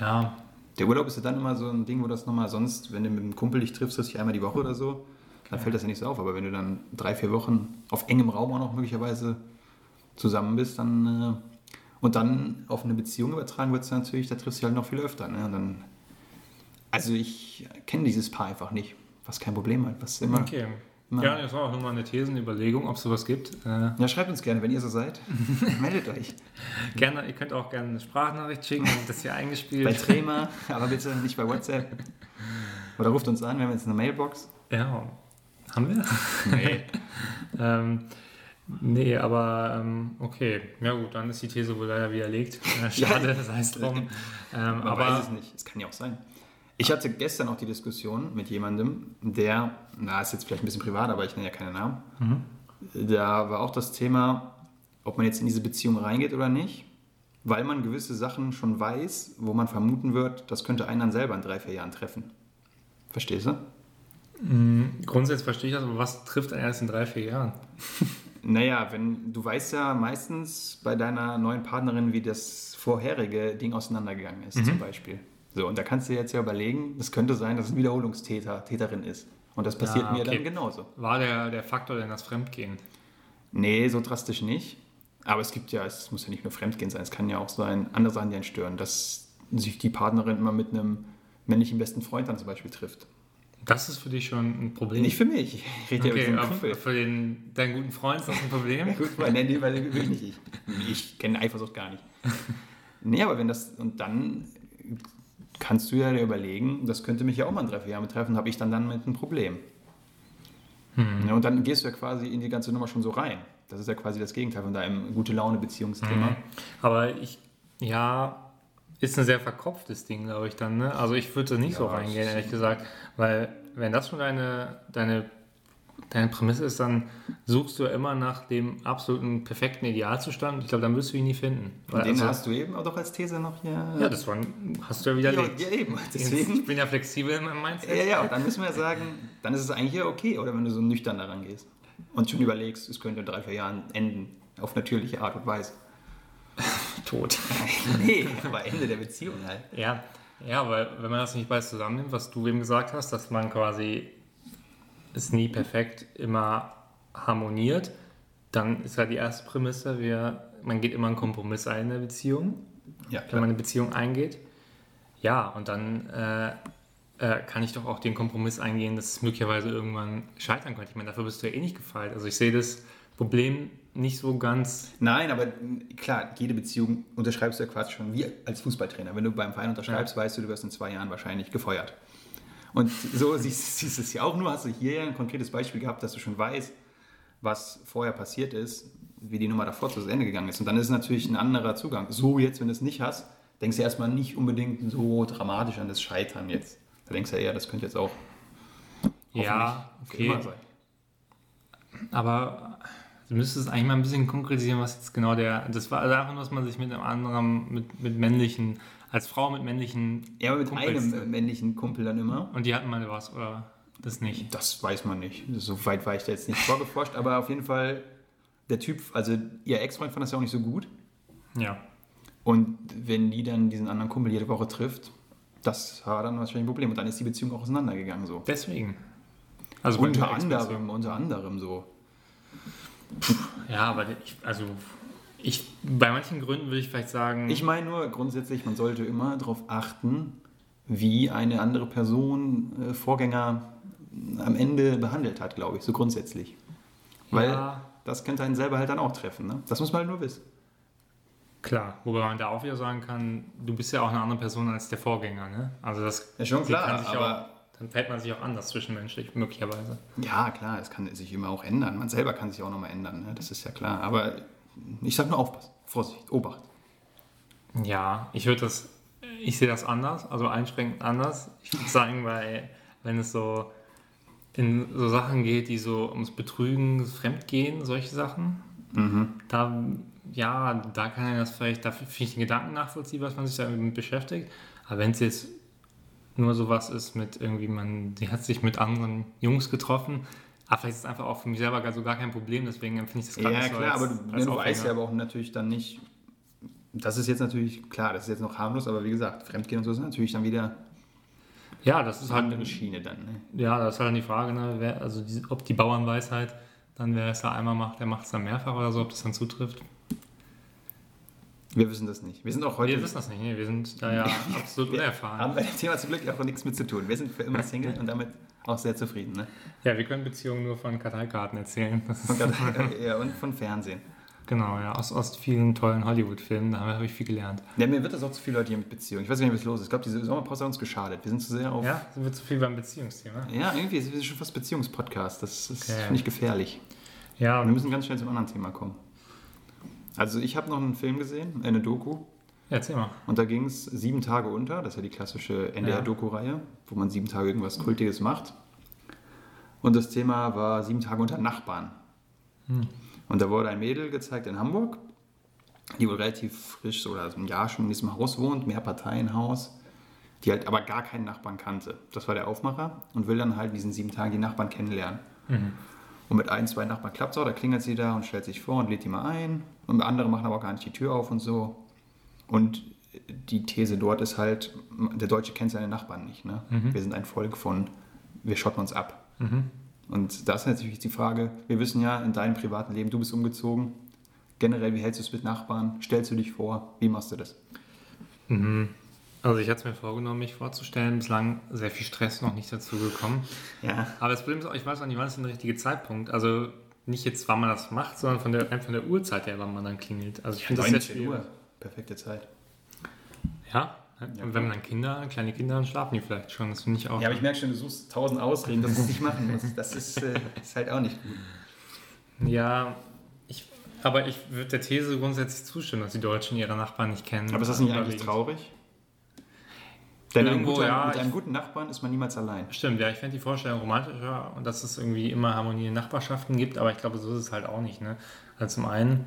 Ja, Der Urlaub ist ja dann immer so ein Ding, wo das nochmal sonst, wenn du mit einem Kumpel dich triffst, das dich einmal die Woche oder so, dann fällt das ja nicht so auf. Aber wenn du dann drei, vier Wochen auf engem Raum auch noch möglicherweise zusammen bist, dann äh, und dann auf eine Beziehung übertragen wird es natürlich, da triffst du halt noch viel öfter. Ne? Dann, also ich kenne dieses Paar einfach nicht, was kein Problem hat, was immer. Okay. Ja, das war auch nochmal eine Thesenüberlegung, ob es sowas gibt. Äh, ja, schreibt uns gerne, wenn ihr so seid. Meldet euch. Gerne, ihr könnt auch gerne eine Sprachnachricht schicken, das hier eingespielt. Bei Trema, aber bitte nicht bei WhatsApp. Oder ruft uns an, wir haben jetzt eine Mailbox. Ja, haben wir? Nee. ähm, nee, aber ähm, okay. Ja gut, dann ist die These wohl leider widerlegt. Äh, schade, ja, sei es drum. Ähm, Man aber, weiß es nicht, es kann ja auch sein. Ich hatte gestern auch die Diskussion mit jemandem, der, na, ist jetzt vielleicht ein bisschen privat, aber ich nenne ja keine Namen. Mhm. Da war auch das Thema, ob man jetzt in diese Beziehung reingeht oder nicht, weil man gewisse Sachen schon weiß, wo man vermuten wird, das könnte einen dann selber in drei, vier Jahren treffen. Verstehst du? Mhm, grundsätzlich verstehe ich das, aber was trifft einen erst in drei, vier Jahren? naja, wenn du weißt ja meistens bei deiner neuen Partnerin, wie das vorherige Ding auseinandergegangen ist, mhm. zum Beispiel. So, und da kannst du jetzt ja überlegen, es könnte sein, dass es ein Wiederholungstäter, Täterin ist. Und das passiert ja, okay. mir dann genauso. War der, der Faktor denn das Fremdgehen? Nee, so drastisch nicht. Aber es gibt ja, es muss ja nicht nur Fremdgehen sein, es kann ja auch sein, andere Sachen, die einen stören, dass sich die Partnerin immer mit einem männlichen besten Freund dann zum Beispiel trifft. Das ist für dich schon ein Problem? Nicht für mich. Ich rede okay, ja Kumpel. Für den, deinen guten Freund ist das ein Problem? Gut, weil, nein, weil wirklich nicht ich. Ich kenne Eifersucht gar nicht. nee, aber wenn das, und dann kannst du ja überlegen, das könnte mich ja auch mal in drei, vier Jahren betreffen, habe ich dann dann mit ein Problem. Hm. Ja, und dann gehst du ja quasi in die ganze Nummer schon so rein. Das ist ja quasi das Gegenteil von deinem gute Laune-Beziehungsthema. Hm. Aber ich, ja, ist ein sehr verkopftes Ding, glaube ich dann. Ne? Also ich würde nicht ja, so reingehen, ehrlich gesagt, weil wenn das schon deine, deine deine Prämisse ist, dann suchst du ja immer nach dem absoluten perfekten Idealzustand. Ich glaube, dann wirst du ihn nie finden. Und den also, hast du eben auch doch als These noch hier. Ja, das war, hast du ja widerlegt. Ja, ja eben. Deswegen, ich bin ja flexibel in meinem Mindset. Ja, ja, und dann müssen wir sagen, dann ist es eigentlich ja okay, oder wenn du so nüchtern daran gehst und schon überlegst, es könnte in drei, vier Jahren enden, auf natürliche Art und Weise. Tot. nee, aber Ende der Beziehung halt. Ja, ja, weil wenn man das nicht beides zusammennimmt, was du eben gesagt hast, dass man quasi es nie perfekt immer harmoniert, dann ist halt die erste Prämisse, wir, man geht immer einen Kompromiss ein in der Beziehung, ja, wenn man eine Beziehung eingeht. Ja, und dann äh, äh, kann ich doch auch den Kompromiss eingehen, dass es möglicherweise irgendwann scheitern könnte. Ich meine, dafür bist du ja eh nicht gefeilt. Also ich sehe das Problem nicht so ganz. Nein, aber klar, jede Beziehung unterschreibst du ja quasi schon wie als Fußballtrainer. Wenn du beim Verein unterschreibst, ja. weißt du, du wirst in zwei Jahren wahrscheinlich gefeuert. Und so siehst, siehst du es ja auch nur, hast du hier ein konkretes Beispiel gehabt, dass du schon weißt, was vorher passiert ist, wie die Nummer davor zu Ende gegangen ist. Und dann ist es natürlich ein anderer Zugang. So jetzt, wenn du es nicht hast, denkst du erstmal nicht unbedingt so dramatisch an das Scheitern jetzt. Da denkst du ja eher, das könnte jetzt auch ja, okay. sein. Aber du müsstest eigentlich mal ein bisschen konkretisieren, was jetzt genau der. Das war einfach nur, dass man sich mit einem anderen, mit, mit männlichen als Frau mit männlichen Ja, aber mit Kumpels. einem männlichen Kumpel dann immer. Und die hatten mal was, oder das nicht? Das weiß man nicht. So weit war ich da jetzt nicht vorgeforscht, aber auf jeden Fall der Typ, also ihr Ex-Freund fand das ja auch nicht so gut. Ja. Und wenn die dann diesen anderen Kumpel jede Woche trifft, das war dann wahrscheinlich ein Problem. Und dann ist die Beziehung auch auseinandergegangen so. Deswegen. Also unter anderem, unter anderem so. Ja, aber ich, also ich, bei manchen Gründen würde ich vielleicht sagen. Ich meine nur grundsätzlich, man sollte immer darauf achten, wie eine andere Person äh, Vorgänger am Ende behandelt hat, glaube ich, so grundsätzlich. Weil ja. das könnte einen selber halt dann auch treffen. Ne? Das muss man halt nur wissen. Klar, wobei man da auch wieder sagen kann, du bist ja auch eine andere Person als der Vorgänger. Ne? Also das ja, schon klar, aber auch, dann fällt man sich auch anders zwischenmenschlich, möglicherweise. Ja, klar, es kann sich immer auch ändern. Man selber kann sich auch nochmal ändern, ne? das ist ja klar. Aber ich sage nur aufpassen, Vorsicht, Obacht. Ja, ich würde das, ich sehe das anders, also einschränkend anders. Ich würde sagen, weil wenn es so in so Sachen geht, die so ums Betrügen, Fremdgehen, solche Sachen, mhm. da, ja, da kann ich das vielleicht, da finde ich den Gedanken nachvollziehen, was man sich damit beschäftigt. Aber wenn es jetzt nur sowas ist mit irgendwie, man, die hat sich mit anderen Jungs getroffen, aber vielleicht ist es einfach auch für mich selber gar, so gar kein Problem, deswegen empfinde ich das gerade Ja, so klar, als, aber du, du weißt ja aber auch natürlich dann nicht, das ist jetzt natürlich, klar, das ist jetzt noch harmlos, aber wie gesagt, Fremdgehen und so ist natürlich dann wieder Ja, das ist halt Andere Schiene dann. Ne? Ja, das ist halt dann die Frage, ne, wer, also die, ob die Bauernweisheit dann, wer es da einmal macht, der macht es dann mehrfach oder so, ob das dann zutrifft. Wir wissen das nicht. Wir sind auch heute. Wir wissen das nicht, ne? wir sind da ja absolut wir unerfahren. haben bei dem Thema zum Glück auch nichts mit zu tun. Wir sind für immer Single und damit auch sehr zufrieden. Ne? Ja, wir können Beziehungen nur von Karteikarten erzählen. Das ist, Und, gerade- ja, und von Fernsehen. genau, ja, aus, aus vielen tollen Hollywood-Filmen, da habe ich viel gelernt. Ja, mir wird das auch zu viele Leute hier mit Beziehungen. Ich weiß nicht, was los ist. Ich glaube, diese Sommerpause hat uns geschadet. Wir sind zu sehr auf. Ja, sind wir zu viel beim Beziehungsthema. Ja, irgendwie ist es schon fast Beziehungspodcast. Das ist, Okay. finde ich, gefährlich. Ja, Wir müssen ganz schnell zum anderen Thema kommen. Also, ich habe noch einen Film gesehen, eine Doku. Erzähl mal. Und da ging es sieben Tage unter. Das ist ja die klassische NDR-Doku-Reihe, wo man sieben Tage irgendwas Kultiges macht. Und das Thema war sieben Tage unter Nachbarn. Und da wurde ein Mädel gezeigt in Hamburg, die wohl relativ frisch, so oder so ein Jahr schon in diesem Haus wohnt, Mehrparteienhaus, die halt aber gar keinen Nachbarn kannte. Das war der Aufmacher und will dann halt in diesen sieben Tagen die Nachbarn kennenlernen. Und mit ein, zwei Nachbarn klappt es auch, da klingelt sie da und stellt sich vor und lädt die mal ein. Und andere machen aber auch gar nicht die Tür auf und so. Und die These dort ist halt, der Deutsche kennt seine Nachbarn nicht. Ne? Wir sind ein Volk von, wir schotten uns ab. Und da ist natürlich die Frage, wir wissen ja, in deinem privaten Leben, du bist umgezogen. Generell, wie hältst du es mit Nachbarn? Stellst du dich vor? Wie machst du das? Also ich hatte es mir vorgenommen, mich vorzustellen, bislang sehr viel Stress noch nicht dazu gekommen. Ja. Aber das Problem ist auch, ich weiß auch nicht, wann ist denn der richtige Zeitpunkt. Also nicht jetzt, wann man das macht, sondern von der, von der Uhrzeit her, wann man dann klingelt. Also ich finde das sehr 19 schwierig. Uhr. Perfekte Zeit. Ja, und wenn man dann Kinder, kleine Kinder, dann schlafen die vielleicht schon. Das finde ich auch. Ja, aber ich merke schon, du suchst tausend Ausreden, dass du es nicht machen musst. Das ist, äh, ist halt auch nicht gut. Ja, ich, aber ich würde der These grundsätzlich zustimmen, dass die Deutschen ihre Nachbarn nicht kennen. Aber ist das nicht eigentlich traurig? Denn Irgendwo, guter, ja, mit einem guten Nachbarn ist man niemals allein. Stimmt, ja, ich fände die Vorstellung romantischer und dass es irgendwie immer Harmonie in Nachbarschaften gibt, aber ich glaube, so ist es halt auch nicht. Ne? Also zum einen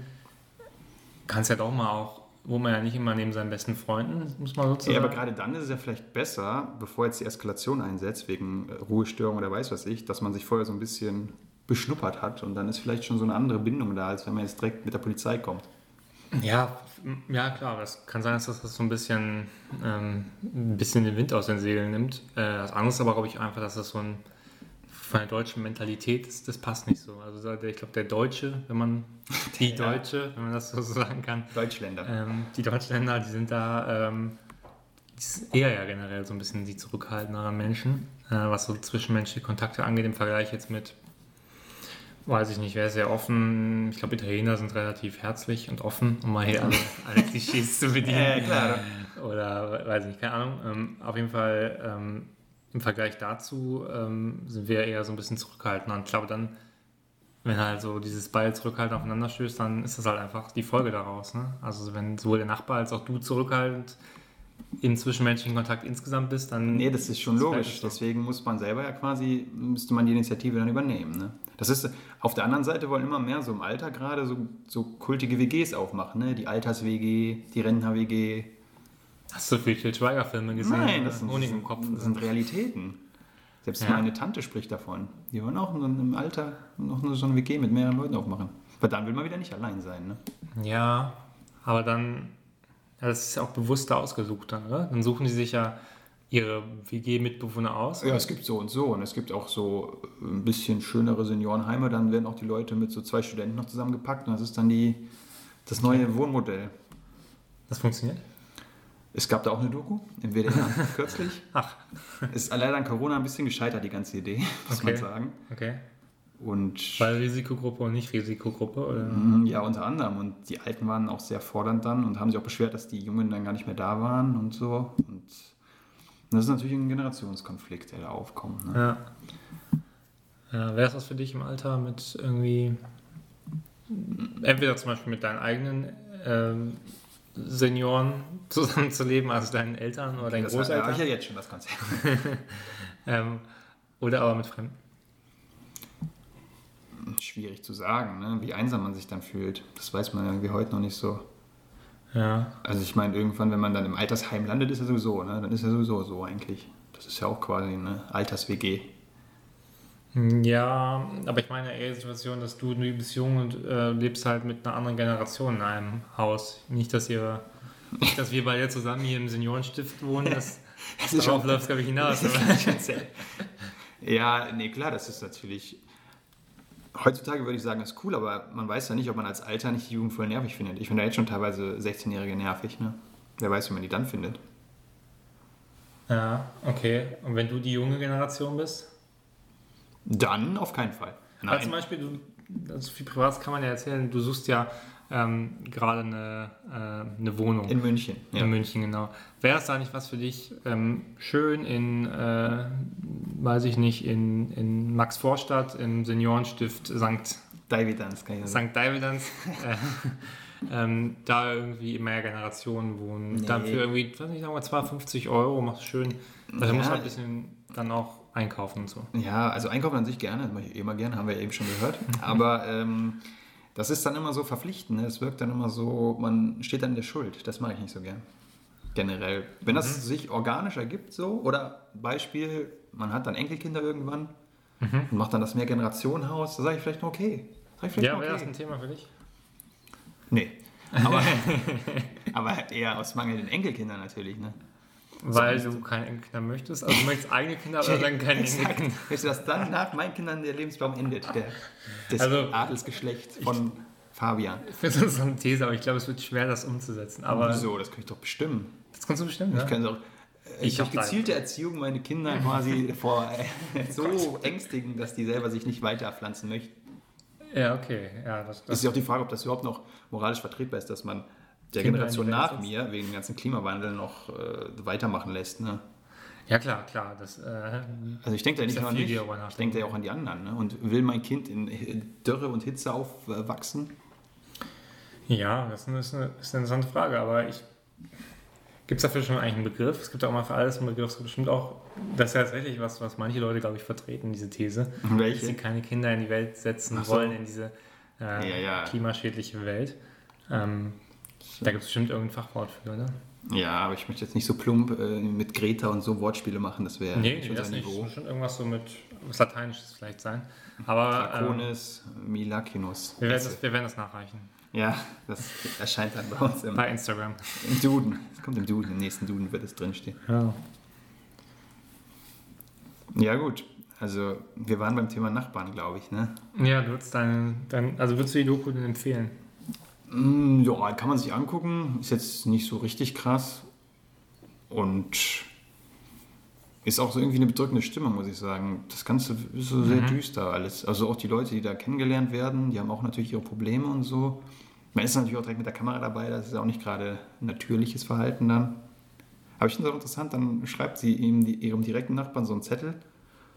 kann es ja doch mal auch, wo man ja nicht immer neben seinen besten Freunden, muss man sozusagen. Ja, aber gerade dann ist es ja vielleicht besser, bevor jetzt die Eskalation einsetzt, wegen äh, Ruhestörung oder weiß was ich, dass man sich vorher so ein bisschen beschnuppert hat und dann ist vielleicht schon so eine andere Bindung da, als wenn man jetzt direkt mit der Polizei kommt. Ja, ja klar, es kann sein, dass das so ein bisschen, ähm, ein bisschen den Wind aus den Segeln nimmt. Äh, das andere ist aber, glaube ich, einfach, dass das so ein von der deutschen Mentalität ist, das passt nicht so. Also ich glaube, der Deutsche, wenn man die Ja. Deutsche, wenn man das so sagen kann, Deutschländer. ähm, die Deutschländer, die sind da ähm, eher ja generell so ein bisschen die zurückhaltenderen Menschen, äh, was so zwischenmenschliche Kontakte angeht, im Vergleich jetzt mit, weiß ich nicht, wer ist sehr offen. Ich glaube, Italiener sind relativ herzlich und offen, um mal hier alle, alle Klischees zu bedienen. Ja, klar. Oder weiß ich nicht, keine Ahnung. Ähm, auf jeden Fall ähm, im Vergleich dazu ähm, sind wir eher so ein bisschen zurückhaltender. Und ich glaube dann, wenn halt so dieses beide Zurückhalten aufeinander stößt, dann ist das halt einfach die Folge daraus. Ne? Also wenn sowohl der Nachbar als auch du zurückhaltend im zwischenmenschlichen Kontakt insgesamt bist, dann. Nee, das ist schon Das logisch. Deswegen muss man selber ja quasi, müsste man die Initiative dann übernehmen. Ne? Das ist, auf der anderen Seite wollen immer mehr so im Alter gerade so, so kultige WGs aufmachen. Ne? Die Alters-WG, die Rentner-WG. Hast du viel Til Schweiger-Filme gesehen? Nein, das sind, Honig im Kopf. das sind Realitäten. Selbst Ja. meine Tante spricht davon. Die wollen auch einem Alter noch so eine WG mit mehreren Leuten aufmachen. Weil dann will man wieder nicht allein sein. Ne? Ja, aber dann, ja, das ist ja auch bewusster ausgesucht dann, oder? Dann suchen die sich ja ihre WG-Mitbewohner aus. Ja, es gibt so und so. Und es gibt auch so ein bisschen schönere Seniorenheime. Dann werden auch die Leute mit so zwei Studenten noch zusammengepackt. Und das ist dann die, das neue Wohnmodell. Das funktioniert? Es gab da auch eine Doku im WDR kürzlich. Ach, Ist leider an Corona ein bisschen gescheitert, die ganze Idee, muss man Okay. sagen. okay. Und Weil Risikogruppe und nicht Risikogruppe, oder? Mm, Ja, unter anderem. Und die Alten waren auch sehr fordernd dann und haben sich auch beschwert, dass die Jungen dann gar nicht mehr da waren und so. Und das ist natürlich ein Generationskonflikt, der da aufkommt. Ne? Ja. ja Wäre es was für dich im Alter mit irgendwie, entweder zum Beispiel mit deinen eigenen ähm, Senioren zusammenzuleben, also deinen Eltern oder deinen Das habe Großeltern, ich ja jetzt schon das Konzept. ähm, oder aber mit Fremden? Schwierig zu sagen, ne? wie einsam man sich dann fühlt. Das weiß man irgendwie heute noch nicht so. Ja. Also ich meine, irgendwann, wenn man dann im Altersheim landet, ist ja sowieso, ne? dann ist ja sowieso so eigentlich. Das ist ja auch quasi eine Alters-WG. Ja, aber ich meine eher die Situation, dass du, du bist jung und äh, lebst halt mit einer anderen Generation in einem Haus. Nicht, dass ihr, nicht, dass wir beide zusammen hier im Seniorenstift wohnen. Das, Das ist Darauf läuft es, glaube ich, hinaus. Ja, nee, klar, das ist natürlich. Heutzutage würde ich sagen, ist cool, aber man weiß ja nicht, ob man als Alter nicht die Jugend voll nervig findet. Ich finde ja jetzt schon teilweise 16-Jährige nervig, ne? Wer weiß, wie man die dann findet. Ja, okay. Und wenn du die junge Generation bist? Dann auf keinen Fall. Also zum Beispiel, du, also viel Privates kann man ja erzählen, du suchst ja ähm, gerade eine, äh, eine Wohnung. in München. Ja. In München, genau. Wäre es da nicht was für dich, ähm, schön in, äh, weiß ich nicht, in, in Max Vorstadt, im Seniorenstift St. Davidans kann ich sagen. St. Davidans, äh, ähm, da irgendwie mehr Generationen wohnen. Nee. Dann für irgendwie, weiß nicht, sagen wir 250 Euro, machst schön. Da Ja. muss man ein bisschen dann auch einkaufen und so. Ja, also einkaufen an sich gerne, das mache ich immer gerne, haben wir ja eben schon gehört. Aber ähm, das ist dann immer so verpflichtend. Ne? Es wirkt dann immer so, man steht dann in der Schuld. Das mache ich nicht so gern. Generell. Wenn das sich organisch ergibt, so, oder Beispiel, man hat dann Enkelkinder irgendwann und macht dann das Mehrgenerationenhaus, da sage ich vielleicht nur okay. Sag ich vielleicht Ja, nur wäre das okay. ein Thema für dich? Nee. Aber, aber eher aus mangelnden Enkelkindern natürlich. Ne? Weil du keine Enkelkinder möchtest? Also du möchtest eigene Kinder, aber dann keine. Enkelkinder. Weißt du, dass dann nach meinen Kindern der Lebensbaum endet, der, das Also- Adelsgeschlecht von Fabian. Ich finde das so eine These, aber ich glaube, es wird schwer, das umzusetzen. Aber Wieso? Das kann ich doch bestimmen. das kannst du bestimmt, Ich ne? kann doch äh, Ich durch hab da- gezielte Erziehung meine Kinder quasi vor äh, so ängstigen, dass die selber sich nicht weiter pflanzen möchten. Ja, okay. Ja, das, Das das ist ja auch die Frage, ob das überhaupt noch moralisch vertretbar ist, dass man der Kinder Generation nach mir wegen dem ganzen Klimawandel noch äh, weitermachen lässt. Ne? ja klar, klar. Das, äh, Also ich denke da nicht nur an mich, ich denke da ja auch an die anderen. Ne? Und will mein Kind in Dürre und Hitze aufwachsen? ja, das ist eine, ist, eine, interessante Frage, aber ich. Gibt es dafür schon eigentlich einen Begriff? Es gibt auch mal für alles einen Begriff. Es gibt bestimmt auch, das ist ja tatsächlich was, was manche Leute, glaube ich, vertreten, diese These. Welche? Dass sie keine Kinder in die Welt setzen so. wollen, in diese äh, Ja, ja. klimaschädliche Welt. Ähm, da gibt es bestimmt irgendein Fachwort für, oder? Ja, aber ich möchte jetzt nicht so plump äh, mit Greta und so Wortspiele machen, das wäre Nee, unser das nicht. Niveau. Bestimmt irgendwas so mit was Lateinisches vielleicht sein. Aber ähm, Draconis, Milakinus. wir, werden das, wir werden das nachreichen. Ja, das erscheint dann bei uns im, Bei Instagram. im Duden. Es kommt im Duden, im nächsten Duden wird es drinstehen. Ja. Ja, gut. Also, wir waren beim Thema Nachbarn, glaube ich, ne? Ja, du würdest dein, dein, also würdest du die Doku denn empfehlen? Mm, Ja, kann man sich angucken. Ist jetzt nicht so richtig krass. Und ist auch so irgendwie eine bedrückende Stimme, muss ich sagen. Das Ganze ist so sehr düster alles. Also auch die Leute, die da kennengelernt werden, die haben auch natürlich ihre Probleme und so. Man ist natürlich auch direkt mit der Kamera dabei, das ist auch nicht gerade natürliches Verhalten dann. Aber ich finde es auch interessant, dann schreibt sie ihm, die, ihrem direkten Nachbarn so einen Zettel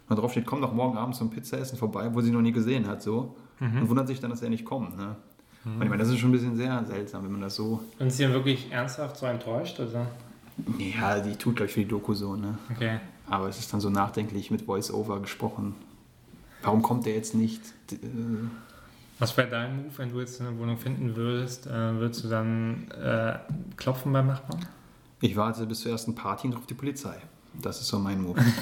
und drauf steht, komm doch morgen Abend zum Pizzaessen vorbei, wo sie noch nie gesehen hat, so. Und wundert sich dann, dass er nicht kommt, ne? Und ich meine, das ist schon ein bisschen sehr seltsam, wenn man das so. Und ist sie denn wirklich ernsthaft so enttäuscht? Oder? Ja, die tut, glaube ich, für die Doku so, ne? Okay. Aber es ist dann so nachdenklich mit Voice-Over gesprochen. Warum kommt der jetzt nicht? Äh, Was wäre dein Move, wenn du jetzt eine Wohnung finden würdest? Äh, würdest du dann äh, klopfen beim Nachbarn? Ich warte bis zur ersten Party und rufe die Polizei. Das ist so mein Move.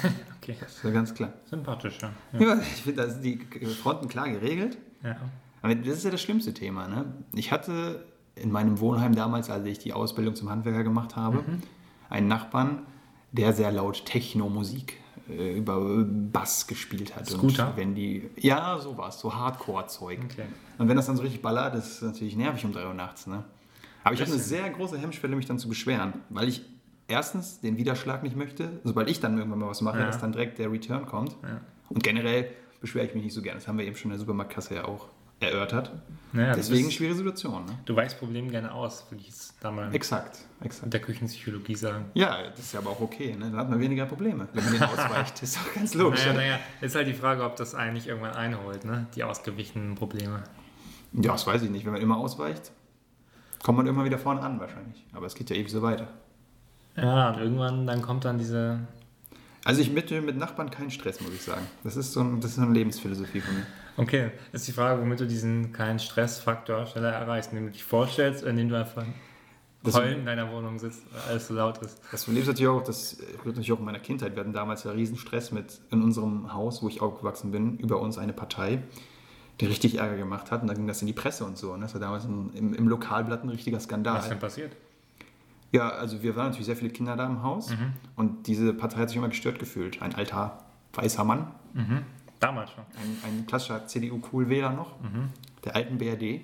Okay, Das ist ja ganz klar. sympathisch, ja. Ja, ich finde, da sind die Fronten klar geregelt. ja. Aber das ist ja das schlimmste Thema. Ne? Ich hatte in meinem Wohnheim damals, als ich die Ausbildung zum Handwerker gemacht habe, einen Nachbarn, der sehr laut Techno-Musik äh, über Bass gespielt hat. Scooter? Und wenn die, ja, sowas, so Hardcore-Zeug. Okay. Und wenn das dann so richtig ballert, das ist natürlich nervig um 3 Uhr nachts. Ne? Aber ich habe eine sehr große Hemmschwelle, mich dann zu beschweren, weil ich erstens den Widerschlag nicht möchte, sobald ich dann irgendwann mal was mache, Ja. dass dann direkt der Return kommt. Ja. Und generell beschwere ich mich nicht so gerne. Das haben wir eben schon in der Supermarktkasse ja auch erörtert. Naja, Deswegen bist, schwere Situation. Ne? du weichst Probleme gerne aus, würde ich es da mal Exakt, exakt. der Küchenpsychologie sagen. Ja, das ist ja aber auch okay. Ne? Dann hat man weniger Probleme, wenn man den ausweicht. Das ist doch ganz logisch. Naja, naja, ist halt die Frage, ob das eigentlich irgendwann einholt, ne? Die ausgewichenen Probleme. Ja, das weiß ich nicht. Wenn man immer ausweicht, kommt man immer wieder vorne an wahrscheinlich. Aber es geht ja ewig so weiter. Ja, und irgendwann dann kommt dann diese. Also ich bitte mit Nachbarn keinen Stress, muss ich sagen. Das ist so, ein, das ist so eine Lebensphilosophie von mir. Okay, ist die Frage, womit du diesen keinen Stressfaktor schneller erreichst, indem du dich vorstellst, indem du einfach Das- heulend in deiner Wohnung sitzt, weil alles so laut ist. Das Problem ist natürlich auch, das rührt natürlich auch in meiner Kindheit. Wir hatten damals ja riesen Stress mit in unserem Haus, wo ich aufgewachsen bin, über uns eine Partei, die richtig Ärger gemacht hat. Und dann ging das in die Presse und so. Und das war damals ein, im, im Lokalblatt ein richtiger Was Skandal. ist denn passiert? Ja, also wir waren natürlich sehr viele Kinder da im Haus und diese Partei hat sich immer gestört gefühlt. Ein alter weißer Mann, Damals schon. ein, ein klassischer CDU-Coolwähler noch, der alten BRD.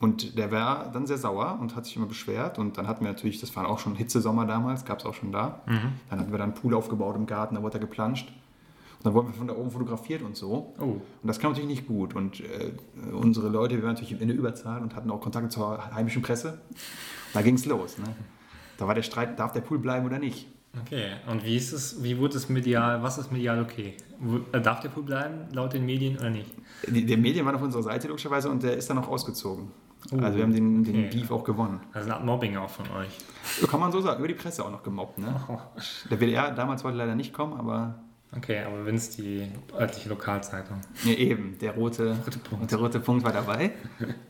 Und der war dann sehr sauer und hat sich immer beschwert. Und dann hatten wir natürlich, das war auch schon Hitzesommer damals, gab es auch schon da. Dann hatten wir dann einen Pool aufgebaut im Garten, da wurde er geplanscht. Und dann wurden wir von da oben fotografiert und so. Oh. Und das kam natürlich nicht gut. Und äh, unsere Leute, wir waren natürlich in der Überzahl und hatten auch Kontakt zur heimischen Presse. Da ging es los. Ne? Da war der Streit, darf der Pool bleiben oder nicht? Okay, und wie ist es, wie wurde es medial, was ist medial okay? Äh, Darf der Pool bleiben, laut den Medien oder nicht? Die, der Medien waren auf unserer Seite logischerweise und der ist dann auch ausgezogen. Oh, also wir haben den, den okay. Beef auch gewonnen. Also eine Art Mobbing auch von euch. Kann man so sagen, über die Presse auch noch gemobbt. Ne? Oh. Der WDR damals wollte leider nicht kommen, aber Okay, aber wenn es die örtliche Lokalzeitung. ja, eben, der rote, Rote Punkt. der rote Punkt war dabei.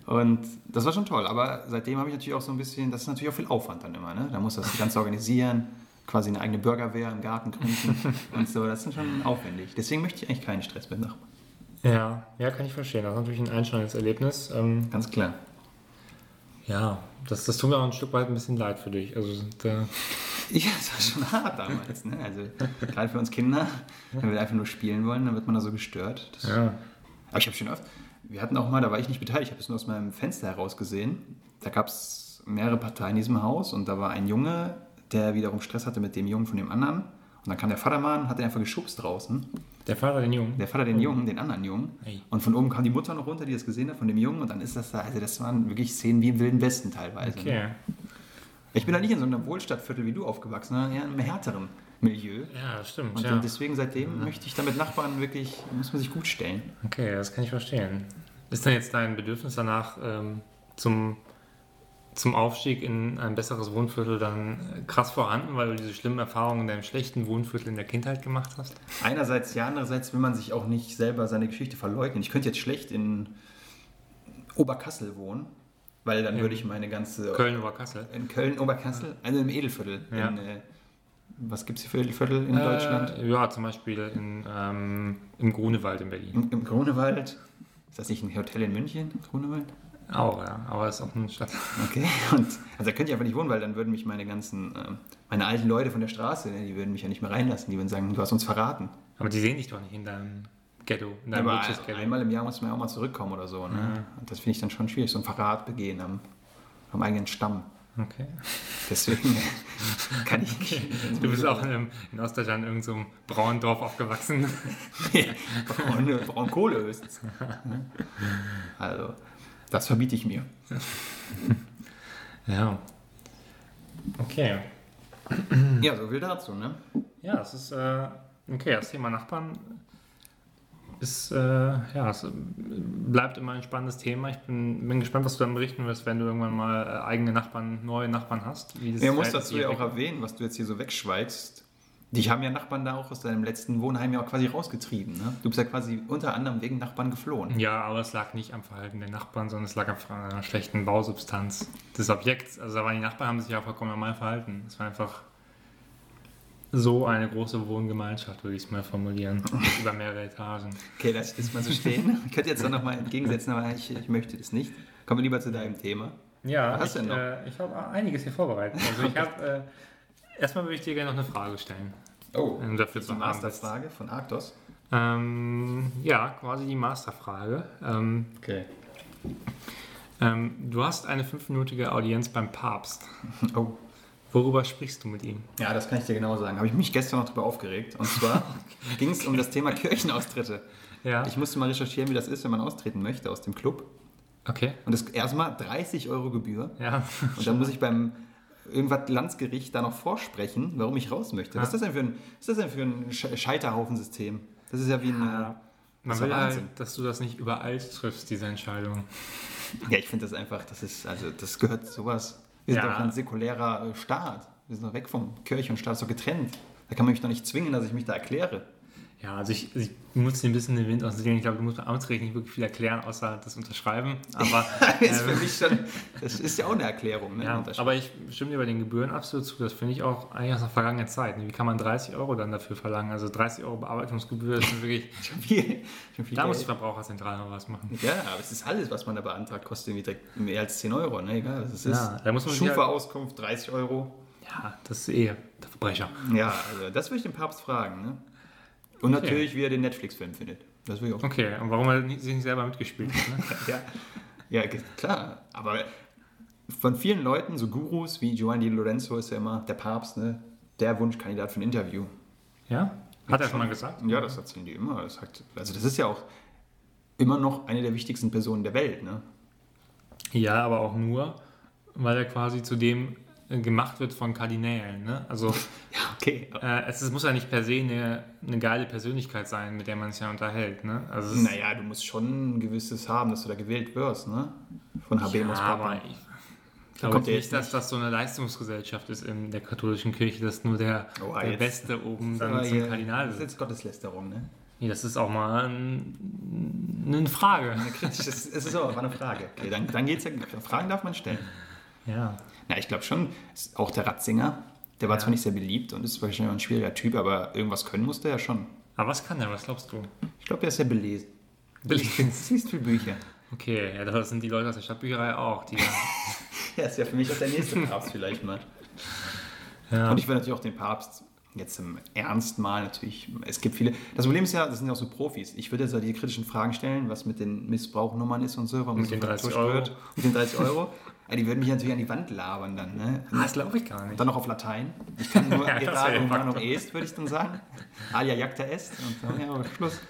Und das war schon toll. Aber seitdem habe ich natürlich auch so ein bisschen, das ist natürlich auch viel Aufwand dann immer. Ne? Da muss das Ganze organisieren, quasi eine eigene Bürgerwehr im Garten gründen und so. Das ist schon aufwendig. Deswegen möchte ich eigentlich keinen Stress mit Nachbarn. Ja, ja, kann ich verstehen. Das ist natürlich ein einschneidendes Erlebnis. Ähm, Ganz klar. ja, das, das tut mir auch ein Stück weit ein bisschen leid für dich. Also, da, Ja, das war schon hart damals. Ne? Also gerade für uns Kinder, wenn wir einfach nur spielen wollen, dann wird man da so gestört. Das ja. Aber ich habe schon oft, wir hatten auch mal, da war ich nicht beteiligt, ich habe es nur aus meinem Fenster heraus gesehen. Da gab es mehrere Parteien in diesem Haus und da war ein Junge, der wiederum Stress hatte mit dem Jungen von dem anderen. Und dann kam der Vatermann, hat den einfach geschubst draußen. Der Vater, den Jungen. Der Vater den Jungen, den anderen Jungen. Ei. Und von oben kam die Mutter noch runter, die das gesehen hat, von dem Jungen. Und dann ist das da, also das waren wirklich Szenen wie im Wilden Westen teilweise. Ne? Okay. Ich bin da nicht in so einem Wohlstadtviertel wie du aufgewachsen, sondern eher in einem härteren Milieu. Ja, das stimmt. Und ja. deswegen seitdem möchte ich da mit Nachbarn wirklich, muss man sich gut stellen. Okay, das kann ich verstehen. Ist denn jetzt dein Bedürfnis danach ähm, zum, zum Aufstieg in ein besseres Wohnviertel dann äh, krass vorhanden, weil du diese schlimmen Erfahrungen in deinem schlechten Wohnviertel in der Kindheit gemacht hast? Einerseits ja, andererseits will man sich auch nicht selber seine Geschichte verleugnen. Ich könnte jetzt schlecht in Oberkassel wohnen, weil dann In würde ich meine ganze... Köln über Kassel. In Köln, Oberkassel, also im Edelviertel. Ja. In, äh, was gibt es hier für Edelviertel in Deutschland? Äh, ja, zum Beispiel in, ähm, im Grunewald in Berlin. Im, Im Grunewald. Ist das nicht ein Hotel in München? Grunewald? Auch, ja. Aber es ist auch eine Stadt. Okay. Und, also da könnte ich einfach nicht wohnen, weil dann würden mich meine ganzen, ähm, meine alten Leute von der Straße, die würden mich ja nicht mehr reinlassen. Die würden sagen, du hast uns verraten. Aber die sehen dich doch nicht in deinem Ghetto, in deinem Aber Luxus-Ghetto. einmal im Jahr muss man ja auch mal zurückkommen oder so. Ne? Und das finde ich dann schon schwierig, so ein Verrat begehen am, am eigenen Stamm. Okay. Deswegen kann ich nicht. Du bist auch in, in Ostdeutschland in irgendeinem so braunen Dorf aufgewachsen. braune, braune Kohle höchstens. Also, das verbiete ich mir. Ja. Okay. Ja, so viel dazu, ne? Ja, es ist, äh, okay, das Thema Nachbarn ist, äh, ja, es bleibt immer ein spannendes Thema. Ich bin, bin gespannt, was du dann berichten wirst, wenn du irgendwann mal äh, eigene Nachbarn, neue Nachbarn hast. Wie das Ja, muss dazu ja auch erwähnen, was du jetzt hier so wegschweigst. Dich haben ja Nachbarn da auch aus deinem letzten Wohnheim ja auch quasi rausgetrieben. Ne? Du bist ja quasi unter anderem wegen Nachbarn geflohen. Ja, aber es lag nicht am Verhalten der Nachbarn, sondern es lag an einer schlechten Bausubstanz des Objekts. Also da waren die Nachbarn haben sich ja vollkommen normal verhalten. Es war einfach so eine große Wohngemeinschaft, würde ich es mal formulieren. über mehrere Etagen. Okay, lass ich das mal so stehen. Ich könnte jetzt dann nochmal entgegensetzen, aber ich, ich möchte das nicht. Kommen wir lieber zu deinem Thema. Ja, Was hast ich, du denn noch? äh, ich habe einiges hier vorbereitet. Also ich habe äh, erstmal würde ich dir gerne noch eine Frage stellen. Oh, Um dafür die. Masterfrage von Arktos. Ähm, ja, quasi die Masterfrage. Ähm, Okay. ähm, du hast eine fünfminütige Audienz beim Papst. Oh. Worüber sprichst du mit ihm? Ja, das kann ich dir genau sagen. Habe ich mich gestern noch darüber aufgeregt. Und zwar ging es um das Thema Kirchenaustritte. Ja. Ich musste mal recherchieren, wie das ist, wenn man austreten möchte aus dem Club. Okay. Und das erstmal 30 Euro Gebühr. Ja. Und dann muss ich beim irgendwas Landsgericht da noch vorsprechen, warum ich raus möchte. Was ist das denn für ein, was ist das denn für ein Sch- Scheiterhaufensystem? Das ist ja wie ein. Man Das ist will ja halt, dass du das nicht überall triffst, diese Entscheidung. Ja, ich finde das einfach, das ist, also das gehört sowas. Wir sind Ja. doch ein säkulärer äh, Staat. Wir sind doch weg vom Kirche und Staat so getrennt. Da kann man mich doch nicht zwingen, dass ich mich da erkläre. Ja, also ich, ich muss dir ein bisschen den Wind aus Segeln. Ich glaube, du musst beim Amtsgericht nicht wirklich viel erklären, außer das Unterschreiben. Aber, das ist für ähm, mich schon, das ist ja auch eine Erklärung. Ne? ja, aber ich stimme dir bei den Gebühren absolut zu. Das finde ich auch eigentlich aus der vergangenen Zeit. Wie kann man 30 Euro dann dafür verlangen? Also 30 Euro Bearbeitungsgebühr, das ist wirklich. schon viel, schon viel da muss die Geld. Verbraucherzentrale noch was machen. Ja, aber es ist alles, was man da beantragt, kostet irgendwie direkt mehr als 10 Euro. Ne? Egal, es ist. Ja, da muss man Schufa-Auskunft 30 Euro. Ja, das ist eh der Verbrecher. Ja, also das würde ich den Papst fragen. Ne? Und Okay. natürlich, wie er den Netflix-Film findet. Das will ich auch. Okay, und warum er sich nicht selber mitgespielt hat. Ne? Ja, ja klar. Aber von vielen Leuten, so Gurus wie Giovanni Lorenzo ist ja immer der Papst, ne? der Wunschkandidat für ein Interview. Ja? Hat er schon mal gesagt? Ja, das erzählen die immer. Das sagt, also das ist ja auch immer noch eine der wichtigsten Personen der Welt. Ne? Ja, aber auch nur, weil er quasi zu dem gemacht wird von Kardinälen. Ne? Also Ja, okay. äh, es, es muss ja nicht per se eine, eine geile Persönlichkeit sein, mit der man sich ja unterhält. Ne? Also Naja, du musst schon ein gewisses haben, dass du da gewählt wirst, ne? Von Habemus ja, Papa. aber ich Da glaube nicht, jetzt dass das so eine Leistungsgesellschaft ist in der katholischen Kirche, dass nur der, Oh, der Beste oben dann zum hier- Kardinal Das ist wird. jetzt Gotteslästerung, ne? Nee, das ist auch mal ein, eine Frage. Eine kritische, es ist so, war eine Frage. Okay, dann, dann geht's ja, Fragen darf man stellen. Ja. Na, ich glaube schon, auch der Ratzinger, der war Ja. zwar nicht sehr beliebt und ist wahrscheinlich auch ein schwieriger Typ, aber irgendwas können musste er ja schon. Aber was kann der? Was glaubst du? Ich glaube, der ist sehr belesen. Belesen. Siehst viele Bücher. Okay, ja, das sind die Leute aus der Stadtbücherei auch. Die, Ja, ist ja für mich auch der nächste Papst vielleicht mal. ja. Und ich will natürlich auch den Papst jetzt im Ernst mal natürlich. Es gibt viele. Das Problem ist ja, das sind ja auch so Profis. Ich würde jetzt ja die kritischen Fragen stellen, was mit den Missbrauchnummern ist und so, warum Mit so den viel 30 vertuscht Euro. Mit den 30 Euro. Ja, die würden mich natürlich an die Wand labern dann. Ne? Ah, das glaube ich gar Und nicht. dann noch auf Latein. Ich kann nur Ja, humanum Faktor. est, würde ich dann sagen. Alia jacta est. Und dann, ja, aber Schluss.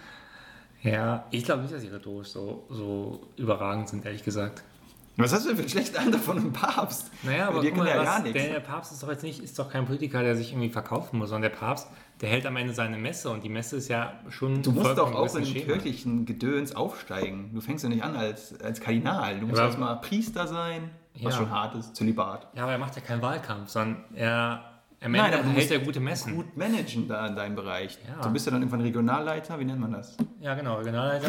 Ja, ich glaube nicht, dass die rhetorisch so, so überragend sind, ehrlich gesagt. Was hast du denn für einen schlechten Eindruck von einem Papst? Naja, aber dir guck mal, ja was, gar nichts. der, der Papst ist doch jetzt nicht, ist doch kein Politiker, der sich irgendwie verkaufen muss, sondern der Papst, der hält am Ende seine Messe und die Messe ist ja schon Du musst doch auch in den kirchlichen Gedöns aufsteigen. Du fängst ja nicht an als, als Kardinal. Du musst erstmal Priester sein, was Ja. schon hart ist, Zölibat. Ja, aber er macht ja keinen Wahlkampf, sondern er, am Nein, aber du musst er gute Messen. Gut managen da in deinem Bereich. Ja. Du bist ja dann irgendwann Regionalleiter, wie nennt man das? Ja, genau, Regionalleiter,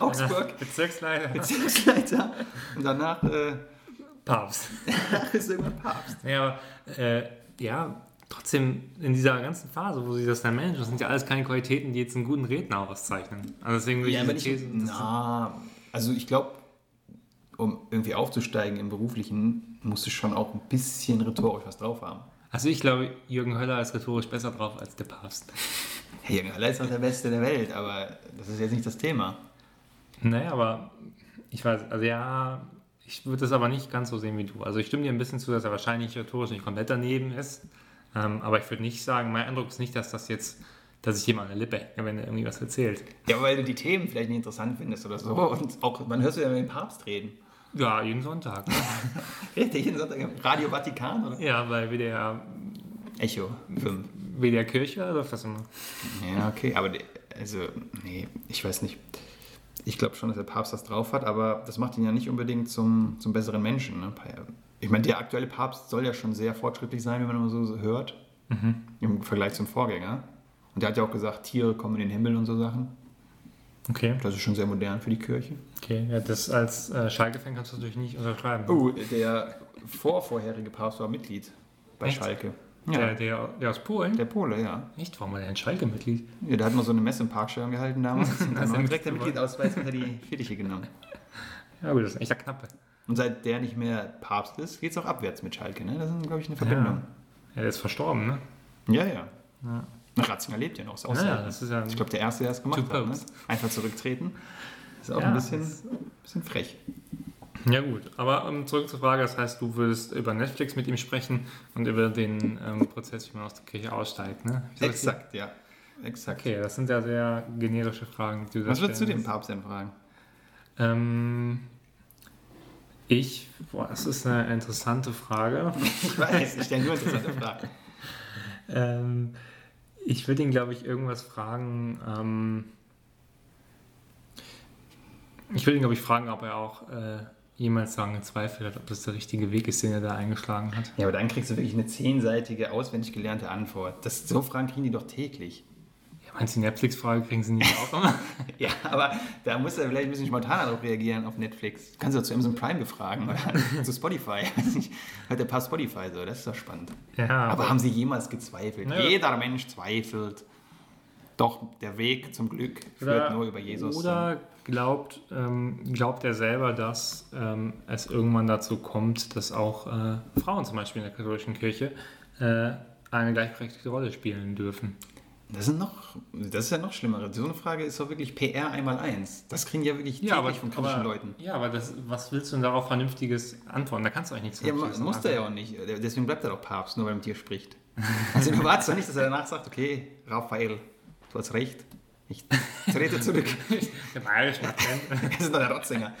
Augsburg, Bezirksleiter, Bezirksleiter. Und danach äh, Papst. ist irgendwann Papst. Ja, aber äh, ja, trotzdem in dieser ganzen Phase, wo sie das dann managen, das sind ja alles keine Qualitäten, die jetzt einen guten Redner auszeichnen. Also deswegen würde Ja, ich aber nicht, These, na, also ich glaube, um irgendwie aufzusteigen im Beruflichen, musst du schon auch ein bisschen rhetorisch was drauf haben. Also ich glaube, Jürgen Höller ist rhetorisch besser drauf als der Papst. Hey, Jürgen Höller ist auch der Beste der Welt, aber das ist jetzt nicht das Thema. Naja, aber ich weiß, also ja, ich würde das aber nicht ganz so sehen wie du. Also ich stimme dir ein bisschen zu, dass er wahrscheinlich rhetorisch nicht komplett daneben ist. Ähm, aber ich würde nicht sagen, mein Eindruck ist nicht, dass das jetzt, dass ich jemand eine Lippe hänge, wenn er irgendwie was erzählt. Ja, weil du die Themen vielleicht nicht interessant findest oder so. Und auch, man hörst du ja mit dem Papst reden. Ja, jeden Sonntag. Ne? Der jeden Sonntag Radio Vatikan oder? ja, bei WDR, Echo 5. WDR Kirche läuft das immer. Ja, okay, aber also, nee, ich weiß nicht. Ich glaube schon, dass der Papst das drauf hat, aber das macht ihn ja nicht unbedingt zum, zum besseren Menschen. Ne? Ich meine, der aktuelle Papst soll ja schon sehr fortschrittlich sein, wie man immer so so hört, im Vergleich zum Vorgänger. Und der hat ja auch gesagt, Tiere kommen in den Himmel und so Sachen. Okay. Das ist schon sehr modern für die Kirche. Okay, ja, das als äh, Schalke-Fan kannst du natürlich nicht unterschreiben. Oh, der vorvorherige Papst war Mitglied bei Echt? Schalke. Der, Ja, der, der aus Polen? der Pole, ja. Echt? Warum war der ein Schalke-Mitglied? ja. Der hat mal so eine Messe im Parkstadion gehalten damals. Und dann ihn direkt der? Mitgliedsausweis unter die Fittiche genommen. Ja, gut, das ist ein echter Knappe. Und seit der nicht mehr Papst ist, geht es auch abwärts mit Schalke. Ne? Das ist, glaube ich, eine Verbindung. Ja, der ist verstorben, ne? Ja, ja. ja. Ratzinger lebt ja noch. Ist auch Ja, das ist ja. ich glaube, der Erste, der es gemacht hat. Ne? Einfach zurücktreten. Ist auch Ja, ein bisschen, bisschen frech. Ja, gut. Aber um, zurück zur Frage: Das heißt, du würdest über Netflix mit ihm sprechen und über den ähm, Prozess, wie man aus der Kirche aussteigt, ne? Exakt, ja. Exakt. Okay, das sind ja sehr generische Fragen, die du Was würdest du dem Papst denn fragen? Ähm, ich, boah, das ist eine interessante Frage. Ich weiß, ich stelle nur interessante Fragen. ähm, ich würde ihn, glaube ich, irgendwas fragen. Ähm, ich würde ihn, glaube ich, fragen, ob er auch äh, jemals daran gezweifelt hat, ob das der richtige Weg ist, den er da eingeschlagen hat. Ja, aber dann kriegst du wirklich eine zehnseitige, auswendig gelernte Antwort. Das, so Fragen kriegen die doch täglich. Ja, Meinst du, die Netflix-Frage kriegen sie nicht auch immer? Ja, aber da muss er vielleicht ein bisschen spontaner darauf reagieren auf Netflix. Du kannst du zu Amazon Prime befragen oder zu Spotify. Hat der paar Spotify so, das ist doch spannend. Ja, Aber haben sie jemals gezweifelt? Naja. Jeder Mensch zweifelt. Doch, der Weg zum Glück führt nur über Jesus. Oder glaubt, ähm, glaubt er selber, dass ähm, es irgendwann dazu kommt, dass auch äh, Frauen zum Beispiel in der katholischen Kirche äh, eine gleichberechtigte Rolle spielen dürfen? Das, sind noch, das ist ja noch schlimmer. So eine Frage ist doch wirklich PR einmal eins. Das kriegen ja wirklich täglich von kritischen aber, Leuten. Ja, aber das, was willst du denn darauf Vernünftiges antworten? Da kannst du eigentlich nichts Ja, muss der ja auch nicht. Deswegen bleibt er doch Papst, nur weil er mit dir spricht. Also du wartest doch nicht, dass er danach sagt, okay, Raphael, du hast recht. Ich trete zurück. Der bayerische Akzent. Das ist doch der Rotzinger.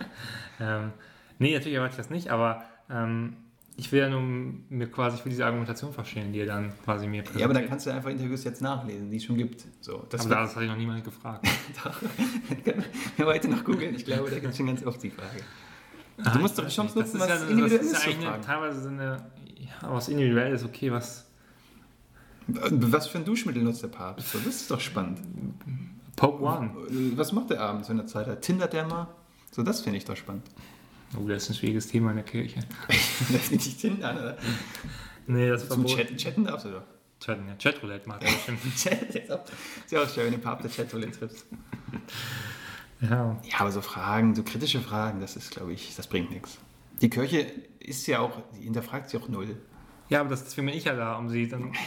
ähm, nee, natürlich erwarte ich das nicht, aber ähm, ich will ja nur mir quasi für diese Argumentation verstehen, die er dann quasi mir präsentiert. Ja, aber dann kannst du einfach Interviews jetzt nachlesen, die es schon gibt. So, das aber das hatte ich noch niemand gefragt. Doch. Heute noch googeln. Ich glaube, da gibt es schon ganz oft die Frage. Du musst doch die Chance nutzen, was das ist ja, Individuelles das ist ja eine, teilweise so eine, ja, was individuell ist, okay, was Was für ein Duschmittel nutzt der Papst? So, das ist doch spannend. Pope One. Was macht der abends, wenn er Zeit hat? Tindert der mal? So, das finde ich doch spannend. Oh, das ist ein schwieriges Thema in der Kirche. das nicht Tindern, oder? Nee, das ist Zum. Chatten, Chatten darfst du doch. Chatten, ja. Chatroulette macht er bestimmt. Chat, jetzt ab. Ist ja auch schön, wenn du Papst der Chatroulette triffst. ja. Ja, aber so Fragen, so kritische Fragen, das ist, glaube ich, das bringt nichts. Die Kirche ist ja auch, die hinterfragt sich auch null. ja, aber das deswegen bin ich ja da, um sie dann.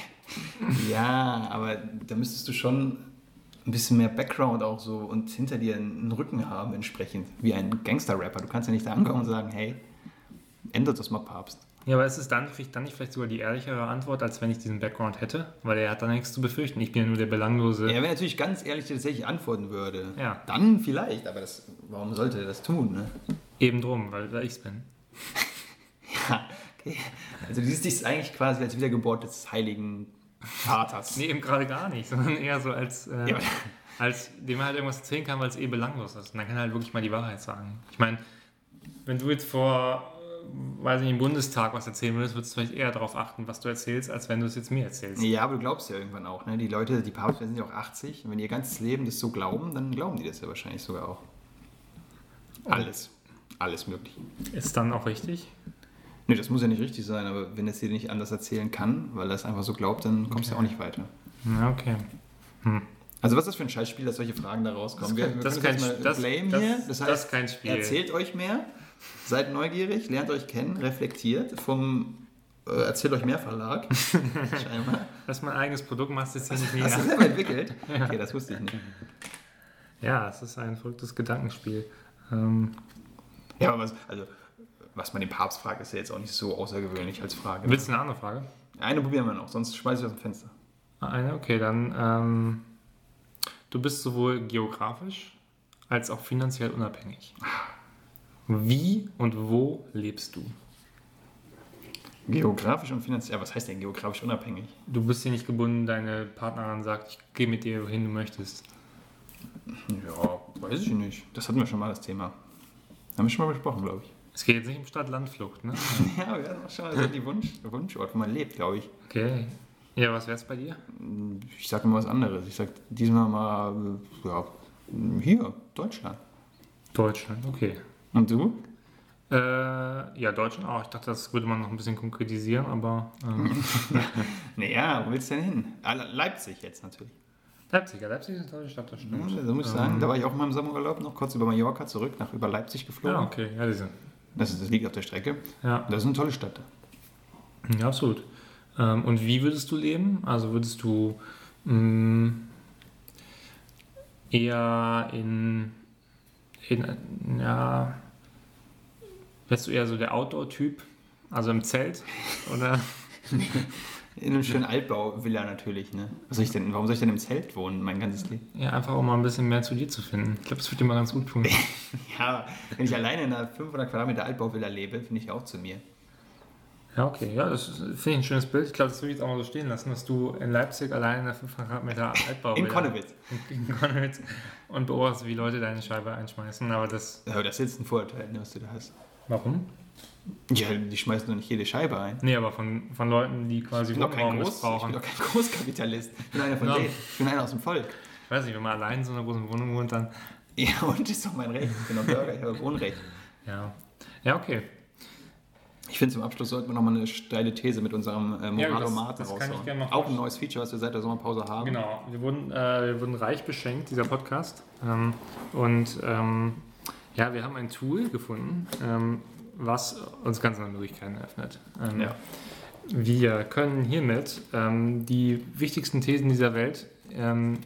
Ja, aber da müsstest du schon ein bisschen mehr Background auch so und hinter dir einen Rücken haben entsprechend, wie ein Gangster-Rapper. Du kannst ja nicht da ankommen und sagen, hey, ändert das mal Papst. Ja, aber ist es dann, krieg ich dann nicht vielleicht sogar die ehrlichere Antwort, als wenn ich diesen Background hätte? Weil er hat dann nichts zu befürchten. Ich bin ja nur der belanglose. Ja, wenn er natürlich ganz ehrlich tatsächlich antworten würde, Ja. dann vielleicht, aber das, warum sollte er das tun? Ne? Eben drum, weil, weil ich es bin. Ja, okay. Also du siehst dich eigentlich quasi als Wiedergeburt des heiligen Vaters. Nee, eben gerade gar nicht, sondern eher so als, äh, Ja, als dem er halt irgendwas erzählen kann, weil es eh belanglos ist. Und dann kann er halt wirklich mal die Wahrheit sagen. Ich meine, wenn du jetzt vor, äh, weiß ich nicht, im Bundestag was erzählen würdest, würdest du vielleicht eher darauf achten, was du erzählst, als wenn du es jetzt mir erzählst. Ja, aber du glaubst ja irgendwann auch. Ne? Die Leute, die Papstväter sind ja auch 80. Und wenn ihr ganzes Leben das so glauben, dann glauben die das ja wahrscheinlich sogar auch. Alles. Alles möglich. Ist dann auch richtig? Nee, das muss ja nicht richtig sein, aber wenn es dir nicht anders erzählen kann, weil er es einfach so glaubt, dann kommst du ja auch nicht weiter. Ja, okay. Also was ist das für ein Scheißspiel, dass solche Fragen da rauskommen? Das ist kein- das ist können kein- das- Blame das- hier. Das das heißt, ist kein Spiel. erzählt euch mehr, seid neugierig, lernt euch kennen, reflektiert vom äh, Erzählt euch mehr Verlag. Scheinbar. Das ist mein eigenes Produkt, machst jetzt hier nicht Hast du selber entwickelt? Okay, das wusste ich nicht. Ja, es ist ein verrücktes Gedankenspiel. Ähm, Ja, aber was, also, was man den Papst fragt, ist ja jetzt auch nicht so außergewöhnlich als Frage. willst du eine andere Frage? Eine probieren wir noch, sonst schmeiße ich aus dem Fenster. Eine, okay, dann. Ähm, du bist sowohl geografisch als auch finanziell unabhängig. Wie und wo lebst du? Geografisch und finanziell, ja, was heißt denn geografisch unabhängig? Du bist hier nicht gebunden, deine Partnerin sagt, ich gehe mit dir, wohin du möchtest. Ja, weiß ich nicht. Das hatten wir schon mal, das Thema. Haben wir schon mal besprochen, glaube ich. Es geht jetzt nicht um Stadt-Land-Flucht, ne? Ja, wir auch schon mal so die Wunsch, Wunschort, wo man lebt, glaube ich. Okay. Ja, was wär's bei dir? Ich sage immer was anderes. Ich sage diesmal mal, ja, hier, Deutschland. Deutschland, okay. Und du? Äh, ja, Deutschland auch. Ich dachte, das würde man noch ein bisschen konkretisieren, aber ähm, Naja, wo willst du denn hin? Ah, Le- Leipzig jetzt natürlich. Leipzig, ja, Leipzig ist eine tolle Stadt, das Ja, stimmt. da muss ich sagen, da war ich auch mal im Sommerurlaub noch kurz über Mallorca zurück, nach über Leipzig geflogen. Ja, okay, ja, die sind. Das, das liegt auf der Strecke. Ja, Das ist eine tolle Stadt. ja absolut. Ähm, und wie würdest du leben? Also würdest du mh, eher in, in, ja, wärst du eher so der Outdoor-Typ, also im Zelt? Oder? In einem schönen Altbau-Villa natürlich. Ne? Was soll ich denn, warum soll ich denn im Zelt wohnen, mein ganzes Leben? Ja, einfach um mal ein bisschen mehr zu dir zu finden. Ich glaube, das wird dir mal ganz gut tun. Ja, wenn ich alleine in einer 500 Quadratmeter Altbau-Villa lebe, finde ich auch zu mir. Ja, okay, ja, das finde ich ein schönes Bild. Ich glaube, das würde ich jetzt auch mal so stehen lassen, dass du in Leipzig allein in der 500 Quadratmeter Altbau In Konnewitz. In, in Konnewitz und beobachtest, wie Leute deine Scheibe einschmeißen. Aber das, Ja, das ist jetzt ein Vorurteil, ne, was du da hast. Warum? Ja, die schmeißen doch nicht jede Scheibe ein. Nee, aber von, von Leuten, die quasi Wohnraum Groß, ich bin missbrauchen. doch kein Großkapitalist. Ich bin einer von Ja. denen. Ich bin einer aus dem Volk. Ich weiß nicht, wenn man allein in so einer großen Wohnung wohnt, dann. Ja, und ist doch mein Recht. Ich bin doch Bürger, ich habe Wohnrecht. Ja. Ja, okay. Ich finde, zum Abschluss sollten wir nochmal eine steile These mit unserem äh, Ja, Moralomaten ich raushauen. Auch ein neues Feature, was wir seit der Sommerpause haben. Genau, wir wurden, äh, wir wurden reich beschenkt, dieser Podcast. Ähm, und ähm, ja, wir haben ein Tool gefunden, ähm, was uns ganz neue Möglichkeiten eröffnet. Ähm, Ja. Wir können hiermit ähm, die wichtigsten Thesen dieser Welt ähm,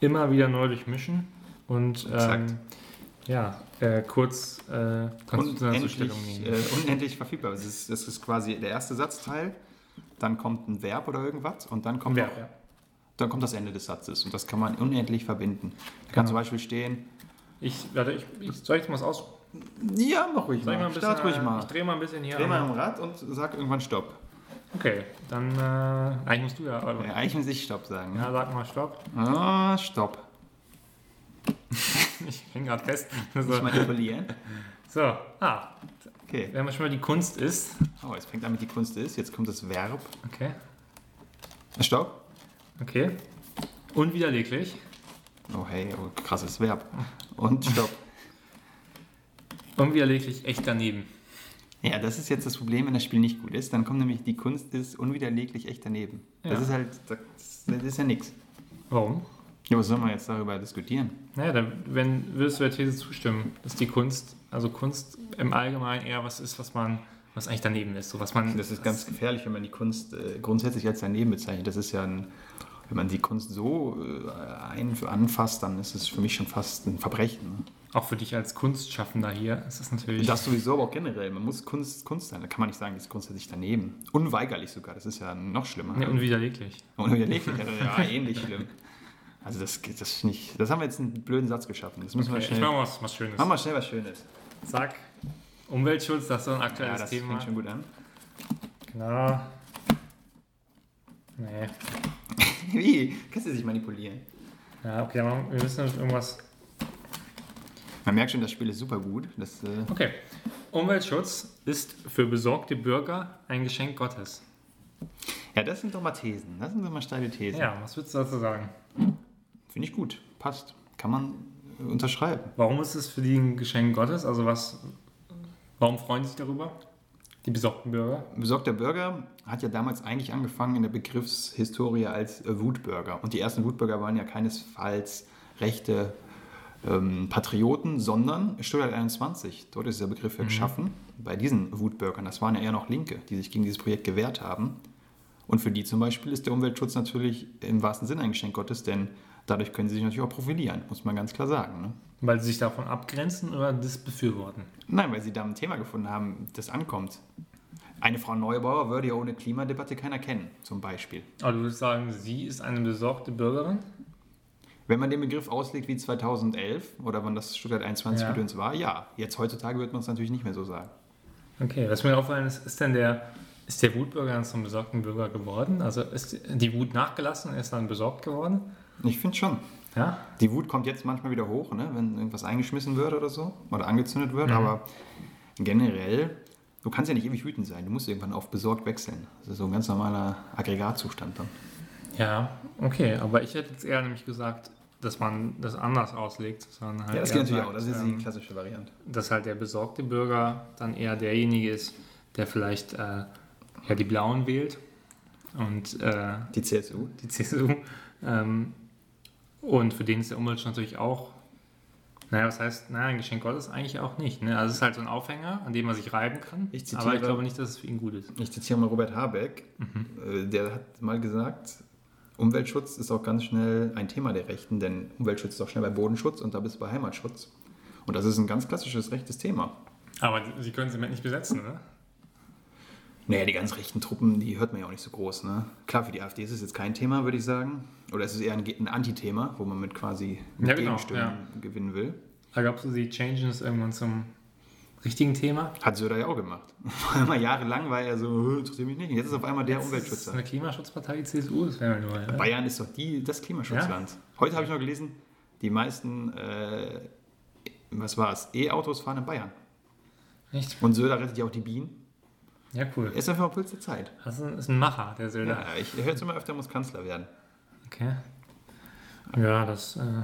immer wieder neu durchmischen und ähm, ja, äh, kurz äh, Unendlich, äh, unendlich verfügbar. Das ist, das ist quasi der erste Satzteil, dann kommt ein Verb oder irgendwas und dann kommt, Ja, noch, ja. dann kommt das Ende des Satzes und das kann man unendlich verbinden. Kann Genau. zum Beispiel stehen, Ich, warte, ich, ich, soll ich das mal aus? Ja, mach ruhig Soll ich mal mal, ein bisschen, start ruhig mal. Ich drehe mal ein bisschen hier. Dreh mal am- Rad und sag irgendwann Stopp. Okay, dann äh, eigentlich musst du ja. Aber, Ja, eigentlich muss ich Stopp sagen. ja, sag mal Stopp. Ah, Stopp. Ich hänge gerade fest. So, Nicht manipulieren. so, ah, Okay. wenn man schon mal die Kunst ist. Oh, jetzt fängt an mit die Kunst ist. Jetzt kommt das Verb. Okay, Stopp. okay. Unwiderleglich. Oh hey, oh, krasses Verb. Und Stopp. Unwiderleglich echt daneben. Ja, das ist jetzt das Problem, wenn das Spiel nicht gut ist. Dann kommt nämlich die Kunst ist unwiderleglich echt daneben. Das Ja. ist halt, das, das ist ja nichts. Warum? Ja, was soll man jetzt darüber diskutieren? Naja, dann wenn, würdest du der These zustimmen, dass die Kunst, also Kunst im Allgemeinen eher was ist, was man, was eigentlich daneben ist. So was man, Das ist ganz gefährlich, wenn man die Kunst äh, grundsätzlich als daneben bezeichnet. Das ist ja ein, wenn man die Kunst so äh, ein, anfasst, dann ist es für mich schon fast ein Verbrechen. Ne? Auch für dich als Kunstschaffender hier ist das natürlich. Das sowieso, aber auch generell. Man muss Kunst Kunst sein. Da kann man nicht sagen, die ist grundsätzlich daneben. Unweigerlich sogar. Das ist ja noch schlimmer. nee, unwiderleglich. Unwiderleglich, ja, ähnlich schlimm. Also das geht das nicht. Das haben wir jetzt einen blöden Satz geschaffen. Das müssen Okay, wir ich schnell. mache mal was, was Schönes. Machen wir schnell was Schönes. Zack. Umweltschutz, das ist so ein Ja, aktuelles das Thema. fängt schon gut an. Genau. Nee. Wie? Kannst du sich manipulieren? Ja, okay, wir müssen irgendwas. Man merkt schon, das Spiel ist super gut. Das, äh, Okay. Umweltschutz ist für besorgte Bürger ein Geschenk Gottes. ja, das sind doch mal Thesen. Das sind doch mal steile Thesen. Ja, was würdest du dazu sagen? Finde ich gut. Passt. Kann man äh, unterschreiben. Warum ist es für die ein Geschenk Gottes? Also was. Warum freuen sie sich darüber? Die besorgten Bürger? Besorgter Bürger hat ja damals eigentlich angefangen in der Begriffshistorie als Wutbürger. Und die ersten Wutbürger waren ja keinesfalls rechte ähm, Patrioten, sondern Stuttgart 21. Dort ist der Begriff ja geschaffen. Bei diesen Wutbürgern, das waren ja eher noch Linke, die sich gegen dieses Projekt gewehrt haben. Und für die zum Beispiel ist der Umweltschutz natürlich im wahrsten Sinne ein Geschenk Gottes, denn dadurch können sie sich natürlich auch profilieren, muss man ganz klar sagen. Ne? Weil sie sich davon abgrenzen oder das befürworten? Nein, weil sie da ein Thema gefunden haben, das ankommt. Eine Frau Neubauer würde ja ohne Klimadebatte keiner kennen, zum Beispiel. Aber du würdest sagen, sie ist eine besorgte Bürgerin? Wenn man den Begriff auslegt wie 2011 oder wann das Stuttgart 21 Ja. Gedöns war, ja. Jetzt heutzutage wird man es natürlich nicht mehr so sagen. Okay, was mir auffallen ist, ist denn der, ist der Wutbürger dann zum besorgten Bürger geworden? Also ist die Wut nachgelassen, er ist dann besorgt geworden? Ich finde schon. Ja? Die Wut kommt jetzt manchmal wieder hoch, ne? wenn irgendwas eingeschmissen wird oder so oder angezündet wird, Mhm. aber generell, du kannst ja nicht ewig wütend sein. Du musst irgendwann auf besorgt wechseln. Das ist so ein ganz normaler Aggregatzustand dann. Ja, okay, aber ich hätte jetzt eher nämlich gesagt, dass man das anders auslegt. Sondern halt Ja, das geht natürlich sagt, auch. Das ist ähm, die klassische Variante. dass halt der besorgte Bürger dann eher derjenige ist, der vielleicht äh, ja, die Blauen wählt und äh, Die CSU. die CSU. Ähm, und für den ist der Umweltschutz natürlich auch, naja, was heißt, naja, ein Geschenk Gottes eigentlich auch nicht. Ne? Also es ist halt so ein Aufhänger, an dem man sich reiben kann. Ich zitiere- aber ich glaube nicht, dass es für ihn gut ist. Ich zitiere mal Robert Habeck, äh, der hat mal gesagt, Umweltschutz ist auch ganz schnell ein Thema der Rechten, denn Umweltschutz ist auch schnell bei Bodenschutz und da bist du bei Heimatschutz. Und das ist ein ganz klassisches rechtes Thema. Aber die- sie können sie mit nicht besetzen, oder? Naja, die ganz rechten Truppen, die hört man ja auch nicht so groß. Ne? Klar, für die AfD ist es jetzt kein Thema, würde ich sagen. Oder es ist eher ein, ein Antithema, wo man mit quasi mit Ja, genau, Gegenstimmen ja. gewinnen will. Aber glaubst du, sie changen es irgendwann zum richtigen Thema? Hat Söder ja auch gemacht. Vor allem jahrelang war er so, "Äh, interessiert mich nicht. Und Jetzt ist auf einmal der Ist Umweltschützer. eine Klimaschutzpartei, die CSU, das wäre nur. Ja? Bayern ist doch die, das Klimaschutzland. Heute habe ich noch gelesen, die meisten, äh, was war es, E-Autos fahren in Bayern. Echt? Und Söder rettet ja auch die Bienen. Ja, cool. Er ist einfach am Puls der Zeit. Das ist ein, ist Macher, der Söder. Ja, ich höre jetzt immer öfter, er muss Kanzler werden. Okay. Ja, das äh,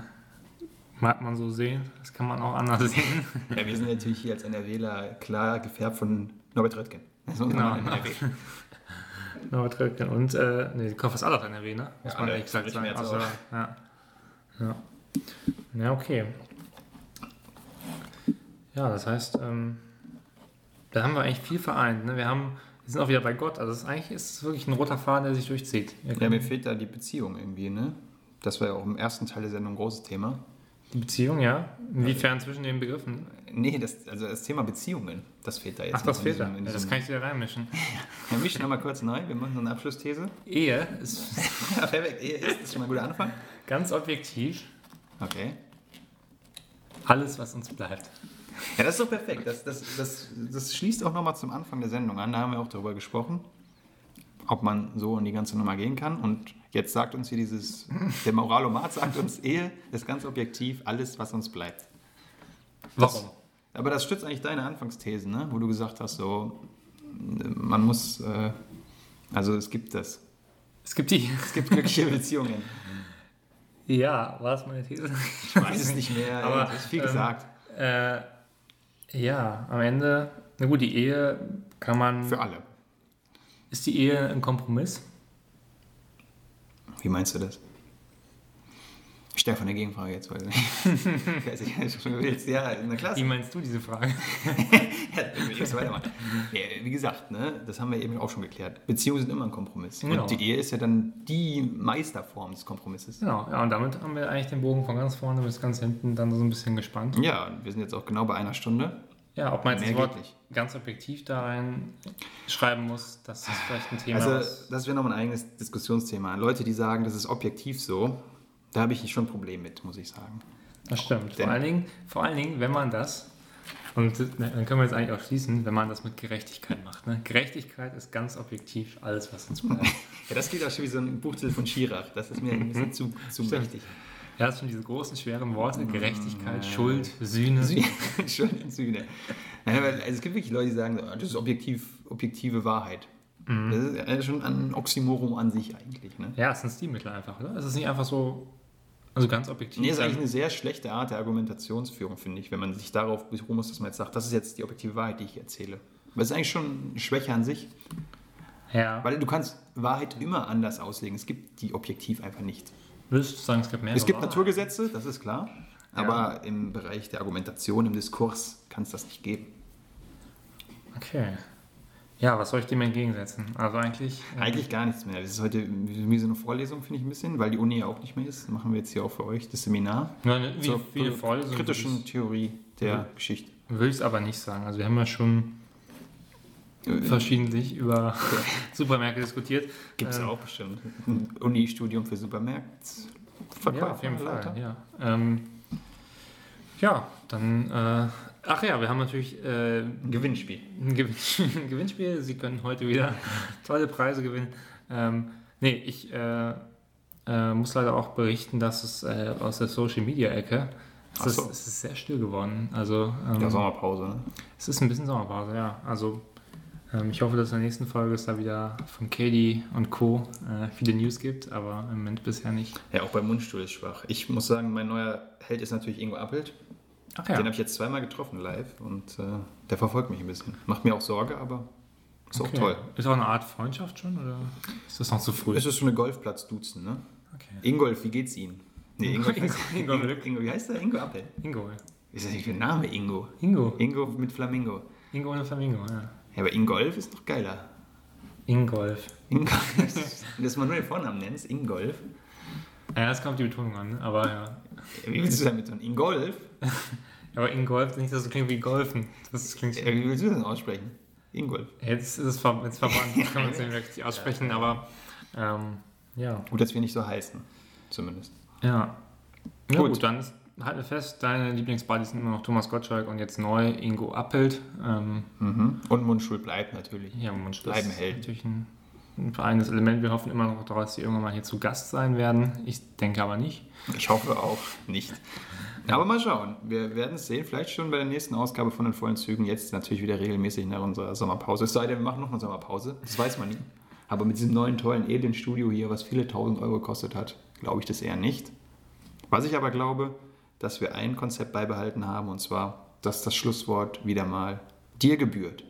mag man so sehen. Das kann man auch anders sehen. Ja, wir sind natürlich hier als NRWler klar gefärbt von Norbert Röttgen. Man Genau. Norbert Röttgen und, äh, nee, fast alle aus NRW, ne? Muss Ja, man ehrlich gesagt sagen. Also, auch. ja. Ja. Ja, okay. Ja, das heißt, ähm, da haben wir eigentlich viel vereint. Ne? Wir, haben, wir sind auch wieder bei Gott. Also ist eigentlich ist es wirklich ein roter Faden, der sich durchzieht. Ja, mir fehlt da die Beziehung irgendwie, ne? Das war ja auch im ersten Teil der Sendung ein großes Thema. Die Beziehung, ja. Inwiefern zwischen den Begriffen? Nee, das, also das Thema Beziehungen, das fehlt da jetzt. Ach, das fehlt da. diesem- Ja, das kann ich wieder reinmischen. Wir mischen nochmal kurz neu, wir machen noch eine Abschlussthese. Ehe ist perfekt, Ehe ist, ist schon mal ein guter Anfang. ganz objektiv Okay. alles, was uns bleibt. Ja, das ist doch perfekt. Das, das, das, das schließt auch nochmal zum Anfang der Sendung an. Da haben wir auch darüber gesprochen, ob man so in die ganze Nummer gehen kann. Und jetzt sagt uns hier dieses, der Moralomat sagt uns, Ehe ist ganz objektiv alles, was uns bleibt. Warum? Aber das stützt eigentlich deine Anfangsthese, ne? wo du gesagt hast, so, man muss, äh, also es gibt das. Es gibt die. Es gibt glückliche Beziehungen. Ja, war das meine These? Ich weiß es nicht mehr, Aber, aber ist viel ähm, gesagt. Äh, ja, am Ende, na gut, die Ehe kann man. Für alle. Ist die Ehe ein Kompromiss? Wie meinst du das? Ich stelle von der Gegenfrage jetzt, weil ich weiß nicht, du willst. Ja, na klar. Wie meinst du diese Frage? Ja, dann will ich weitermachen. Ja, wie gesagt, ne, das haben wir eben auch schon geklärt. Beziehungen sind immer ein Kompromiss. Genau. Und die Ehe ist ja dann die Meisterform des Kompromisses. Genau, ja, und damit haben wir eigentlich den Bogen von ganz vorne bis ganz hinten dann so ein bisschen gespannt. Ja, und wir sind jetzt auch genau bei einer Stunde. Ja, ob man jetzt das Wort ganz objektiv da rein schreiben muss, das ist vielleicht ein Thema. Also, das wäre nochmal ein eigenes Diskussionsthema. Leute, die sagen, das ist objektiv so, da habe ich schon ein Problem mit, muss ich sagen. das stimmt. Vor allen, Dingen, vor allen Dingen, wenn man das, und dann können wir jetzt eigentlich auch schließen, wenn man das mit Gerechtigkeit macht. Ne? Gerechtigkeit ist ganz objektiv alles, was uns bleibt. Ja, das geht auch schon wie so ein Buchtitel von Schirach. Das ist mir ein bisschen zu, zu mächtig. Ja, das sind diese großen, schweren Worte: Mm, Gerechtigkeit, Schuld, Sühne. Schon in Sühne. Weil, also es gibt wirklich Leute, die sagen, das ist objektiv, objektive Wahrheit. Mhm. Das ist ja schon ein Oxymoron an sich eigentlich. Ne? Ja, es ein Stilmittel einfach, oder? Es ist nicht einfach so, also ganz objektiv. Nee, ist eigentlich eine sehr schlechte Art der Argumentationsführung, finde ich, wenn man sich darauf beruhen muss, dass man jetzt sagt, das ist jetzt die objektive Wahrheit, die ich erzähle. Aber es ist eigentlich schon eine Schwäche an sich, ja. weil du kannst Wahrheit immer anders auslegen. Es gibt die objektiv einfach nicht. Würdest du sagen, es gibt mehr? Es gibt Naturgesetze, das ist klar, aber im Bereich der Argumentation, im Diskurs kann es das nicht geben. Okay. Ja, was soll ich dem entgegensetzen? Also eigentlich. äh, Eigentlich gar nichts mehr. Das ist heute wie so eine Vorlesung, finde ich ein bisschen, weil die Uni ja auch nicht mehr ist. Machen wir jetzt hier auch für euch das Seminar Nur eine, wie zur viele Vorlesungen? kritischen Theorie der. Geschichte. Würde ich es aber nicht sagen. Also wir haben ja schon verschiedentlich über Supermärkte diskutiert. Gibt es Ähm, auch bestimmt. Ein Uni-Studium für Supermärkte. Ja, auf jeden Fall. Ja, ähm, ja dann. Äh, ach ja, wir haben natürlich äh, Gewinnspiel. ein Gewinn ein Gewinnspiel. Sie können heute wieder tolle Preise gewinnen. Ähm, nee, ich äh, äh, muss leider auch berichten, dass es äh, aus der Social Media Ecke. Es Ach ist, so. es ist sehr still geworden. Also ähm, Ja, Sommerpause, ne? es ist ein bisschen Sommerpause, ja. Also ich hoffe, dass in der nächsten Folge es da wieder von Katie und Co. Äh, viele News gibt, aber im Moment bisher nicht. Ja, auch beim Mundstuhl ist schwach. Ich muss sagen, mein neuer Held ist natürlich Ingo Appelt. Ach Den habe ich jetzt zweimal getroffen live und äh, der verfolgt mich ein bisschen. Macht mir auch Sorge, aber ist Okay. auch toll. Ist auch eine Art Freundschaft schon oder ist das noch zu früh? Es ist so eine Golfplatz-Duzen, ne? Okay. Ingolf, wie geht's Ihnen? Nee, Ingo, Ingo- Ingo Ingo, wie heißt der? Ingo Appel. Ingo. Ist das nicht ein Name, Ingo? Ingo. Ingo mit Flamingo. Ingo ohne Flamingo, ja. Ja, aber Ingolf ist noch geiler. Ingolf. Ingolf, dass man nur den Vornamen nennt, ist Ingolf. Ja, das kommt die Betonung an, ne? aber ja. Ja, Wie willst du damit tun? Ingolf? Aber Ingolf, nicht, dass es klingt wie Golfen. Das klingt. Ja, Wie willst du das denn aussprechen? Ingolf. Jetzt ist es ver jetzt verbannt, kann man es nicht wirklich aussprechen, aber ähm, ja. Gut, dass wir nicht so heißen. Zumindest. Ja. Ja, Gut. gut. dann ist, halten wir fest, deine Lieblingsbuddies sind immer noch Thomas Gottschalk und jetzt neu Ingo Appelt. Ähm, Mhm. Und Mundschul bleibt natürlich. ja, Mundschutz Bleiben ist Helden. natürlich ein ein eigenes Element. Wir hoffen immer noch darauf, dass sie irgendwann mal hier zu Gast sein werden. Ich denke aber nicht. Ich hoffe auch nicht. Aber mal schauen. Wir werden es sehen. Vielleicht schon bei der nächsten Ausgabe von den vollen Zügen. Jetzt natürlich wieder regelmäßig nach unserer Sommerpause. Es sei denn, wir machen noch eine Sommerpause. Das weiß man nie. Aber mit diesem neuen tollen Edlen-Studio hier, was viele tausend Euro gekostet hat, glaube ich das eher nicht. Was ich aber glaube, dass wir ein Konzept beibehalten haben, und zwar, dass das Schlusswort wieder mal dir gebührt.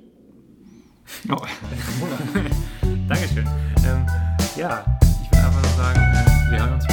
Oh. Dankeschön. Ähm, ja, ich will einfach nur sagen, wir hören uns